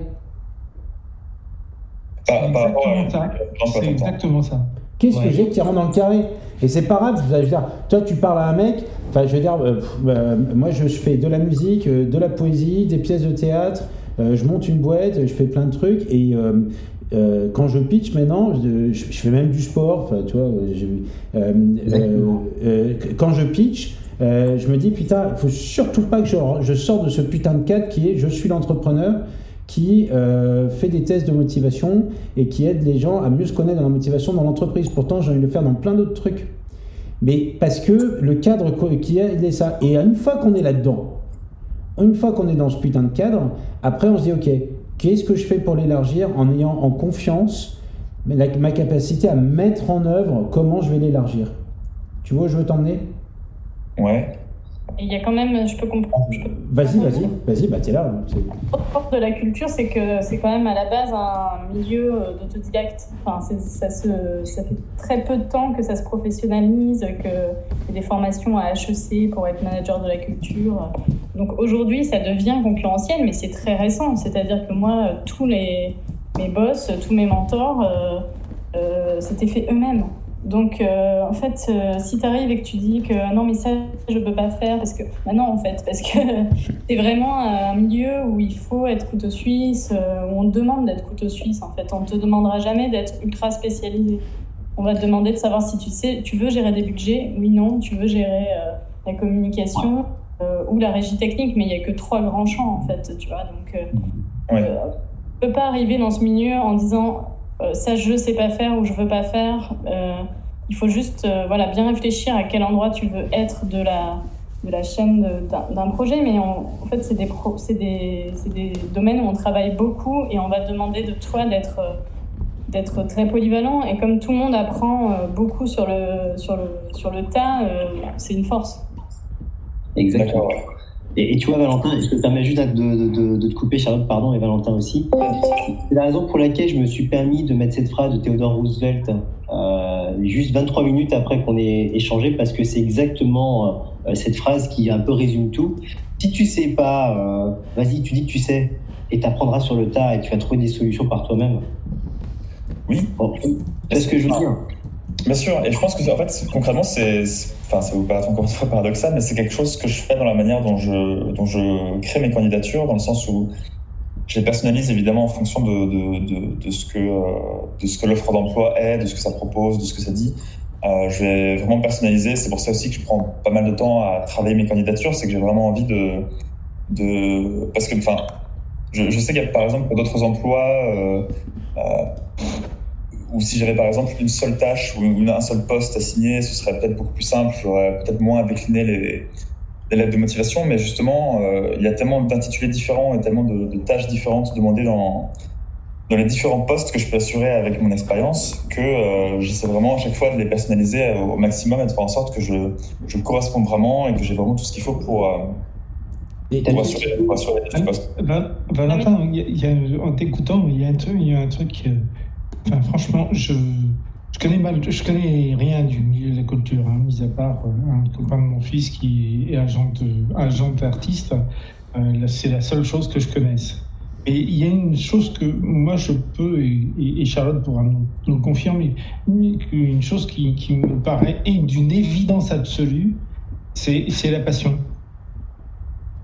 Speaker 5: Par, par
Speaker 2: Exactement ça. C'est exactement ça.
Speaker 1: Qu'est-ce que j'ai qui rentre dans le carré? Et c'est pas grave, je veux dire, toi tu parles à un mec, enfin je veux dire, euh, pff, euh, moi je, je fais de la musique, euh, de la poésie, des pièces de théâtre, euh, je monte une boîte, je fais plein de trucs et euh, euh, quand je pitch maintenant, je, je- je fais même du sport, enfin tu vois, euh, euh, euh, quand je pitch, euh, je me dis putain, il faut surtout pas que je, je sorte de ce putain de cadre qui est je suis l'entrepreneur qui euh, fait des tests de motivation et qui aide les gens à mieux se connaître dans la motivation dans l'entreprise. Pourtant, j'ai envie de le faire dans plein d'autres trucs. Mais parce que le cadre qui a aidé ça, et une fois qu'on est là-dedans, une fois qu'on est dans ce putain de cadre, après on se dit ok, qu'est-ce que je fais pour l'élargir en ayant en confiance ma capacité à mettre en œuvre comment je vais l'élargir? Tu vois, je veux t'emmener?
Speaker 5: Ouais.
Speaker 9: Il y a quand même, je peux comprendre. peux-
Speaker 1: Vas-y, vas-y, vas-y, bah t'es là. c'est-
Speaker 9: Autre force de la culture, c'est que c'est quand même à la base un milieu euh, d'autodidacte. Enfin, ça, se, ça fait très peu de temps que ça se professionnalise, qu'il y a des formations à HEC pour être manager de la culture. Donc aujourd'hui, ça devient concurrentiel, mais c'est très récent. C'est-à-dire que moi, euh, tous les, mes boss, tous mes mentors, euh, euh, c'était fait eux-mêmes. Donc, euh, en fait, euh, si tu arrives et que tu dis que ah non, mais ça, je peux pas faire, parce que. Bah non, en fait, parce que [laughs] c'est vraiment un milieu où il faut être couteau suisse, euh, où on te demande d'être couteau suisse, en fait. On ne te demandera jamais d'être ultra spécialisé. On va te demander de savoir si tu sais, tu veux gérer des budgets, oui, non, tu veux gérer euh, la communication euh, ou la régie technique, mais il n'y a que trois grands champs, en fait, tu vois. Donc, euh,
Speaker 5: Ouais.
Speaker 9: euh, on peut pas arriver dans ce milieu en disant euh, ça je sais pas faire ou je veux pas faire. Euh, il faut juste euh, voilà bien réfléchir à quel endroit tu veux être de la de la chaîne d'un projet, mais en fait c'est des des des domaines où on travaille beaucoup et on va demander de toi d'être euh, d'être très polyvalent et comme tout le monde apprend euh, beaucoup sur le sur le sur le tas, euh, c'est une force.
Speaker 6: Exactement. Et, et tu vois, Valentin, je te permets juste de, de- de- de te couper, Charlotte, pardon, et Valentin aussi. C'est la raison pour laquelle je me suis permis de mettre cette phrase de Theodore Roosevelt euh, juste 23 minutes après qu'on ait échangé, parce que c'est exactement euh, cette phrase qui un peu résume tout. Si tu sais pas, euh, vas-y, tu dis que tu sais, et tu apprendras sur le tas, et tu vas trouver des solutions par toi-même.
Speaker 5: Oui.
Speaker 6: Bon, c'est ce que je veux dire.
Speaker 5: Bien sûr, et je pense que en fait, concrètement, c'est, enfin, ça vous paraît encore une fois paradoxal, mais c'est quelque chose que je fais dans la manière dont je, dont je crée mes candidatures, dans le sens où je les personnalise évidemment en fonction de, de, de, ce que, euh, de que l'offre d'emploi est, de ce que ça propose, de ce que ça dit. Euh, je vais vraiment personnaliser. C'est pour ça aussi que je prends pas mal de temps à travailler mes candidatures. C'est que j'ai vraiment envie de, de, parce que, enfin, je, sais qu'il y a par exemple pour d'autres emplois, euh, ou si j'avais par exemple une seule tâche ou une- un seul poste à signer, ce serait peut-être beaucoup plus simple. J'aurais peut-être moins à décliner les, les lettres de motivation, mais justement, euh, il y a tellement d'intitulés différents et tellement de, de tâches différentes demandées dans, dans les différents postes que je peux assurer avec mon expérience que euh, j'essaie vraiment à chaque fois de les personnaliser au, au maximum et de faire en sorte que je, je corresponde vraiment et que j'ai vraiment tout ce qu'il faut pour, euh,
Speaker 1: Et-
Speaker 5: pour assurer, pour assurer les postes.
Speaker 2: Va- Valentin, il y a- en t'écoutant, il y a un truc, il y a un truc. Franchement, je, je connais mal, je connais rien du milieu de la culture, hein, mis à part euh, un copain de mon fils qui est agent de- agent d'artiste. Euh, c'est la seule chose que je connaisse. Et il y a une chose que moi je peux, et, Charlotte pourra nous, confirmer, une, chose qui, me paraît d'une évidence absolue, c'est c'est la passion.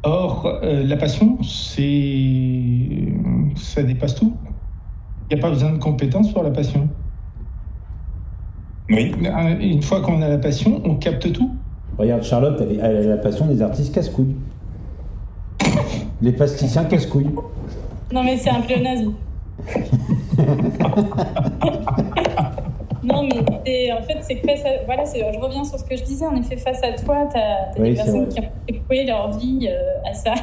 Speaker 2: Or, euh, la passion, c'est. ça dépasse tout. Il n'y a pas besoin de compétences pour la passion.
Speaker 5: Oui,
Speaker 2: Euh, Une fois qu'on a la passion, on capte tout.
Speaker 1: Regarde, Charlotte, elle, est- elle a la passion des artistes casse-couilles. [laughs] Les plasticiens casse-couilles.
Speaker 9: Non, mais c'est un pléonasme. non, mais en fait, c'est que face à. Voilà, c'est- je reviens sur ce que je disais. En effet, face à toi, tu as,
Speaker 1: Oui,
Speaker 9: des personnes
Speaker 1: vrai.
Speaker 9: qui ont écoué leur vie euh, à ça.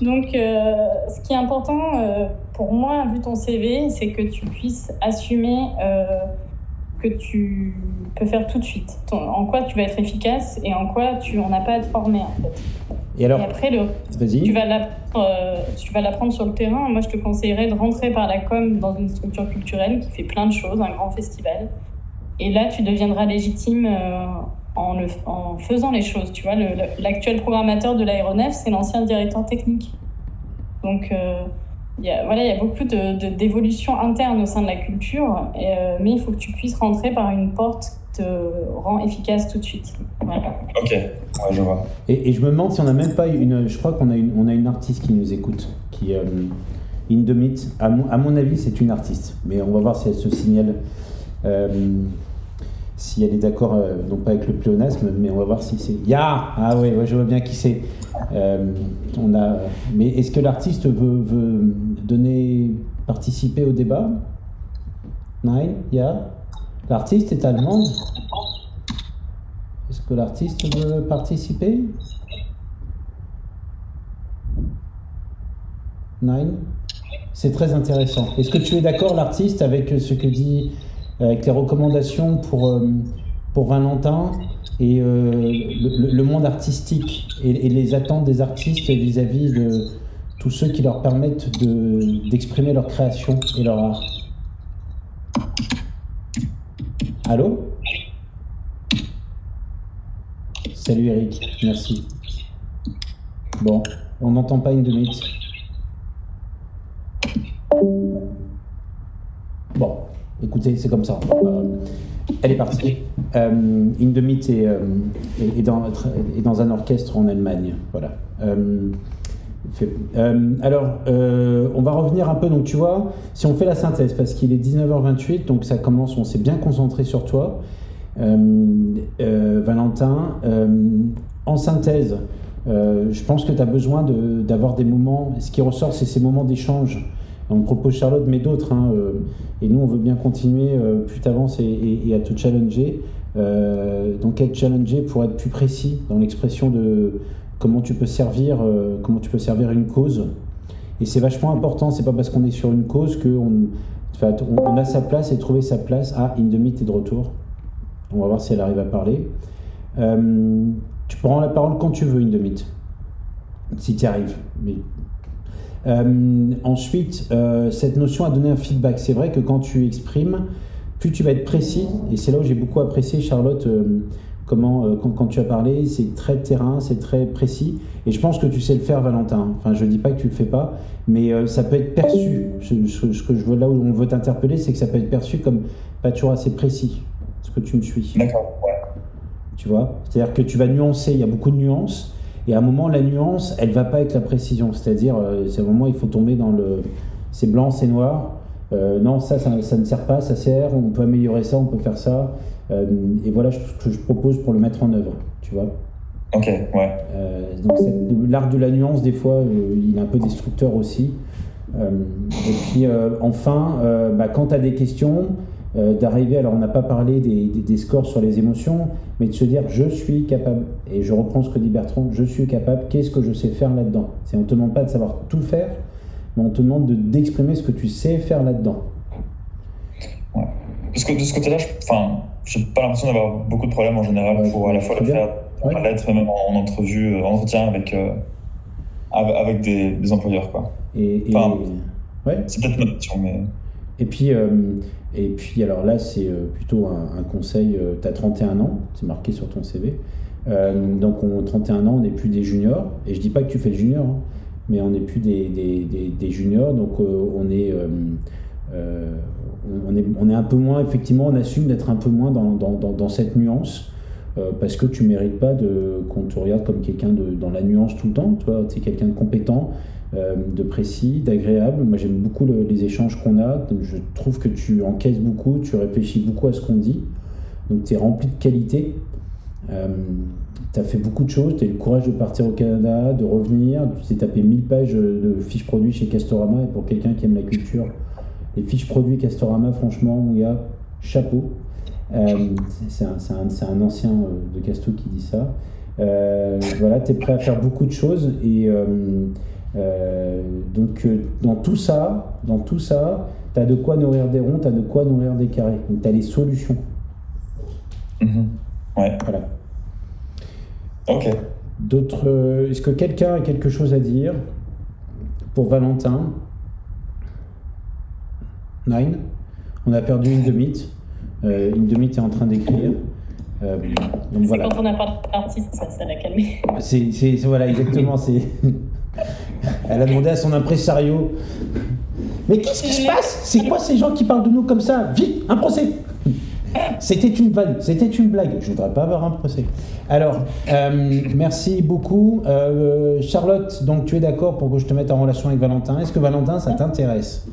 Speaker 9: Donc, euh, ce qui est important euh, pour moi, vu ton CV, c'est que tu puisses assumer euh, que tu peux faire tout de suite. Ton- en quoi tu vas être efficace et en quoi tu n'en as pas à te former, en fait.
Speaker 1: Et alors,
Speaker 9: Et après, le,
Speaker 1: vas-y.
Speaker 9: tu vas l'apprendre euh, tu vas l'apprendre sur le terrain. Moi, je te conseillerais de rentrer par la com dans une structure culturelle qui fait plein de choses, un grand festival. Et là, tu deviendras légitime euh, en, le, en faisant les choses. Tu vois, l'actuel programmateur de l'aéronef, c'est l'ancien directeur technique. Donc, il y a, voilà, il y a beaucoup de- de- d'évolutions internes au sein de la culture, et, euh, mais il faut que tu puisses rentrer par une porte qui te rend efficace tout de suite. Voilà.
Speaker 5: ok, ouais, je vois.
Speaker 1: Et, et je me demande si on n'a même pas une. Je crois qu'on a une, on a une artiste qui nous écoute, qui. Euh, Indomit, à mon, à mon avis, c'est une artiste. Mais on va voir si elle se signale. euh, si elle est d'accord, euh, non pas avec le pléonasme, mais on va voir si c'est. Ya Ah ouais, je vois bien qui c'est. Euh. Mais est-ce que l'artiste veut, donner, participer au débat? Nein Ya L'artiste est allemande Est-ce que l'artiste veut participer? Nine C'est très intéressant. Est-ce que tu es d'accord, l'artiste, avec ce que dit, avec les recommandations pour, euh, pour Valentin et euh, le, monde artistique et, les attentes des artistes vis-à-vis de tous ceux qui leur permettent de- d'exprimer leur création et leur art. Allô? Salut Eric, merci. Bon, on n'entend pas une demi Bon, écoutez, c'est comme ça. Euh, elle est partie. Euh, Indemit est, euh, est, est dans, est dans un orchestre en Allemagne. Voilà. Euh, fait- alors, on va revenir un peu. Donc, tu vois, si on fait la synthèse, parce qu'il est 19h28, donc ça commence, on s'est bien concentré sur toi. Valentin, en synthèse, je pense que tu as besoin de- d'avoir des moments. Ce qui ressort, c'est ces moments d'échange. On propose Charlotte, mais d'autres. hein, euh, et nous, on veut bien continuer euh, plus t'avances et, à te challenger. Euh, donc, être challengé pour être plus précis dans l'expression de comment tu peux servir, comment tu peux servir une cause. Et c'est vachement important. C'est pas parce qu'on est sur une cause enfin, on, a sa place et trouver sa place. Ah, Indemit est de retour. On va voir si elle arrive à parler. Tu prends la parole quand tu veux, Indemit. Si tu arrives. Mais ensuite, euh, cette notion a donné un feedback. C'est vrai que quand tu exprimes, plus tu vas être précis, et c'est là où j'ai beaucoup apprécié, Charlotte, euh, comment, euh, quand, quand tu as parlé, c'est très terrain, c'est très précis, et je pense que tu sais le faire, Valentin. Enfin, je dis pas que tu le fais pas, mais euh, ça peut être perçu. Ce, ce- ce que je veux là où on veut t'interpeller, c'est que ça peut être perçu comme pas toujours assez précis. Est-ce que tu me suis
Speaker 5: D'accord, ouais.
Speaker 1: tu vois? C'est-à-dire que tu vas nuancer, il y a beaucoup de nuances, et à un moment, la nuance, elle va pas avec la précision. C'est-à-dire, euh, c'est un moment, il faut tomber dans le. C'est blanc, c'est noir. euh, non, ça, ça, ça ne sert pas, ça sert, on peut améliorer ça, on peut faire ça. Euh, et voilà ce que je propose pour le mettre en œuvre, tu vois.
Speaker 5: Ok, ouais.
Speaker 1: Euh, donc l'art de la nuance, des fois, il est un peu destructeur aussi. Et puis enfin, bah, quand tu as des questions, euh, d'arriver, alors on n'a pas parlé des, des- des scores sur les émotions, mais de se dire je suis capable, et je reprends ce que dit Bertrand, je suis capable, qu'est-ce que je sais faire là-dedans? C'est on te demande pas de savoir tout faire, mais on te demande de- d'exprimer ce que tu sais faire là-dedans.
Speaker 5: Parce que de ce côté-là, je j'ai pas l'impression d'avoir beaucoup de problèmes en général
Speaker 1: Ouais,
Speaker 5: pour à la fois le faire à
Speaker 1: Ouais.
Speaker 5: l'être, même en, en entrevue, euh, en entretien avec, euh, avec des, des employeurs. Quoi.
Speaker 1: Et, et-
Speaker 5: Enfin,
Speaker 1: ouais.
Speaker 5: C'est peut-être ma question, mais.
Speaker 1: Et puis, euh, et puis alors là, c'est euh, plutôt un, un conseil. tu as 31 ans, c'est marqué sur ton CV. Euh, donc, on, 31 ans, on n'est plus des juniors. Et je dis pas que tu fais le junior, hein, mais on n'est plus des, juniors. Donc, euh, on est. on est, on est un peu moins, effectivement, on assume d'être un peu moins dans, dans, dans, cette nuance, parce que tu mérites pas qu'on te regarde comme quelqu'un dans la nuance tout le temps, tu vois, es quelqu'un de compétent, de précis, d'agréable. Moi, j'aime beaucoup le- les échanges qu'on a. Je trouve que tu encaisses beaucoup, tu réfléchis beaucoup à ce qu'on dit. Donc, tu es rempli de qualité. tu as fait beaucoup de choses. Tu as eu le courage de partir au Canada, de revenir. Tu t'es tapé 1000 pages de fiches produits chez Castorama. Et pour quelqu'un qui aime la culture, les fiches produits Castorama, franchement, mon gars, chapeau. Euh, c'est un, ancien euh, de Casto qui dit ça. Euh, voilà, tu es prêt à faire beaucoup de choses. Et euh, donc, euh, dans tout ça, dans tout ça, tu as de quoi nourrir des ronds, tu as de quoi nourrir des carrés. Donc, tu as les solutions.
Speaker 5: Mhm. Ouais.
Speaker 1: Voilà.
Speaker 5: Ok.
Speaker 1: D'autres. euh, Est-ce que quelqu'un a quelque chose à dire pour Valentin? Nine? On a perdu une demi euh, Une demi est en train d'écrire. Euh, donc
Speaker 9: C'est
Speaker 1: voilà.
Speaker 9: quand on n'a pas d'artiste, ça, ça l'a calmé.
Speaker 1: C'est, c'est- c'est- voilà, exactement. C'est. [laughs] Elle a demandé à son impresario. Mais qu'est-ce qui se passe? C'est quoi ces gens qui parlent de nous comme ça? Vite, un procès C'était une vanne, c'était une blague. Je voudrais pas avoir un procès. Alors, euh, merci beaucoup. Euh, Charlotte, donc tu es d'accord pour que je te mette en relation avec Valentin? Est-ce que Valentin, ça t'intéresse?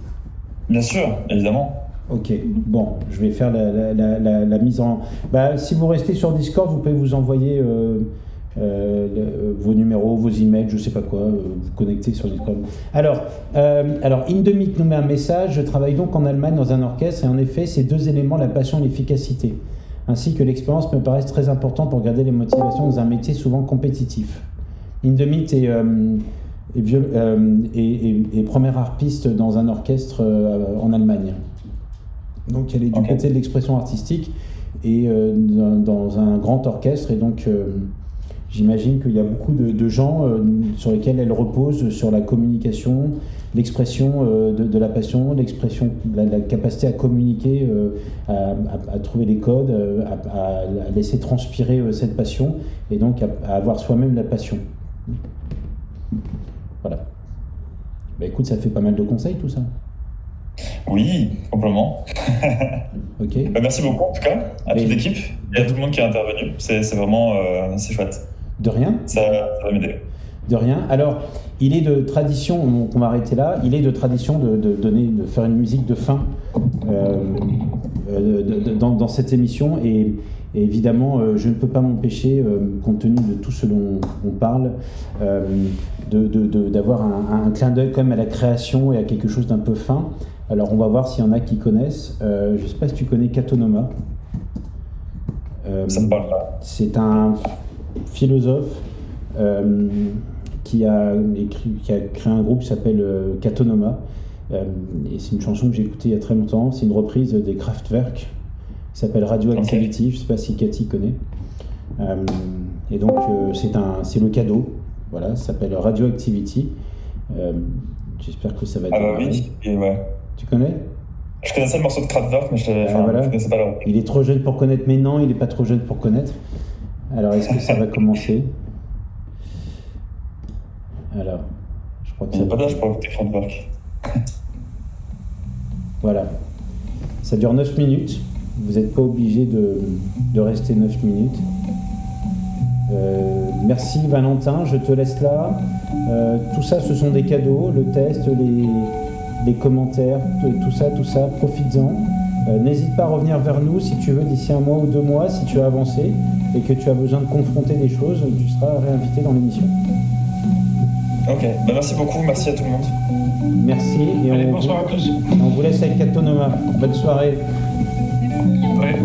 Speaker 5: Bien sûr, évidemment.
Speaker 1: Ok, bon, je vais faire la, la- la- la- la mise en. Bah, si vous restez sur Discord, vous pouvez vous envoyer euh, euh, le- vos numéros, vos emails, je sais pas quoi, euh, vous connecter sur Discord. Alors, euh, alors Indemic nous met un message. Je travaille donc en Allemagne dans un orchestre et en effet, ces deux éléments, la passion et l'efficacité, ainsi que l'expérience, me paraissent très importants pour garder les motivations dans un métier souvent compétitif. Indemit est, euh, est, viol- euh, est- est- est première harpiste dans un orchestre euh, en Allemagne. Donc elle est du côté de l'expression artistique et euh, dans, dans un grand orchestre. Et donc euh, j'imagine qu'il y a beaucoup de, de gens euh, sur lesquels elle repose sur la communication, l'expression euh, de, de la passion, l'expression, la, la capacité à communiquer, euh, à, à- à trouver les codes, à, laisser transpirer cette passion et donc à, avoir soi-même la passion. Voilà. Bah écoute, ça fait pas mal de conseils tout ça.
Speaker 5: Oui, complètement. [laughs]
Speaker 1: Ok.
Speaker 5: Bah, merci beaucoup en tout cas à
Speaker 1: Et-
Speaker 5: toute l'équipe et à tout le monde qui est intervenu. C'est vraiment c'est chouette.
Speaker 1: De rien.
Speaker 5: Ça, ça va m'aider.
Speaker 1: De rien. Alors, il est de tradition, on, on va arrêter là, il est de tradition de, de donner, de faire une musique de fin euh, euh, de- de- dans, dans cette émission. Et, et évidemment, euh, je ne peux pas m'empêcher, euh, compte tenu de tout ce dont on parle, d'avoir un, un clin d'œil quand même à la création et à quelque chose d'un peu fin. Alors, on va voir s'il y en a qui connaissent. Je ne sais pas si tu connais Katonoma.
Speaker 5: Ça me parle pas.
Speaker 1: c'est un philosophe euh, qui, a écrit, qui a créé un groupe qui s'appelle euh, Katonoma. Euh, et c'est une chanson que j'ai écoutée il y a très longtemps. C'est une reprise des Kraftwerk qui s'appelle Radioactivity. Je ne sais pas si Cathy connaît. Et donc, c'est un, c'est le cadeau. Voilà, ça s'appelle Radioactivity. J'espère que ça va être.
Speaker 5: Ah bah oui, et ouais.
Speaker 1: Tu connais?
Speaker 5: Je connaissais le morceau de Kraftwerk, mais je,
Speaker 1: Ah,
Speaker 5: enfin,
Speaker 1: voilà.
Speaker 5: je connaissais pas leur
Speaker 1: Il est trop jeune pour connaître, mais non, il n'est pas trop jeune pour connaître. Alors, est-ce que ça va commencer? Alors, je crois que
Speaker 5: Il
Speaker 1: ça
Speaker 5: n'y a pas d'âge pour Kraftwerk.
Speaker 1: Voilà. Ça dure 9 minutes. Vous n'êtes pas obligé de, de rester 9 minutes. Euh, merci Valentin, je te laisse là. Euh, tout ça, ce sont des cadeaux, le test, les, les commentaires, tout tout ça, tout ça, profites-en. Euh, N'hésite pas à revenir vers nous si tu veux d'ici un mois ou deux mois, si tu as avancé et que tu as besoin de confronter des choses, tu seras réinvité dans l'émission.
Speaker 5: Ok, bah, merci beaucoup, merci à tout le monde.
Speaker 1: Merci et
Speaker 10: Allez,
Speaker 1: on,
Speaker 10: bonsoir à tous.
Speaker 1: vous, on vous laisse avec Katonoma. Bonne soirée.
Speaker 10: Ouais.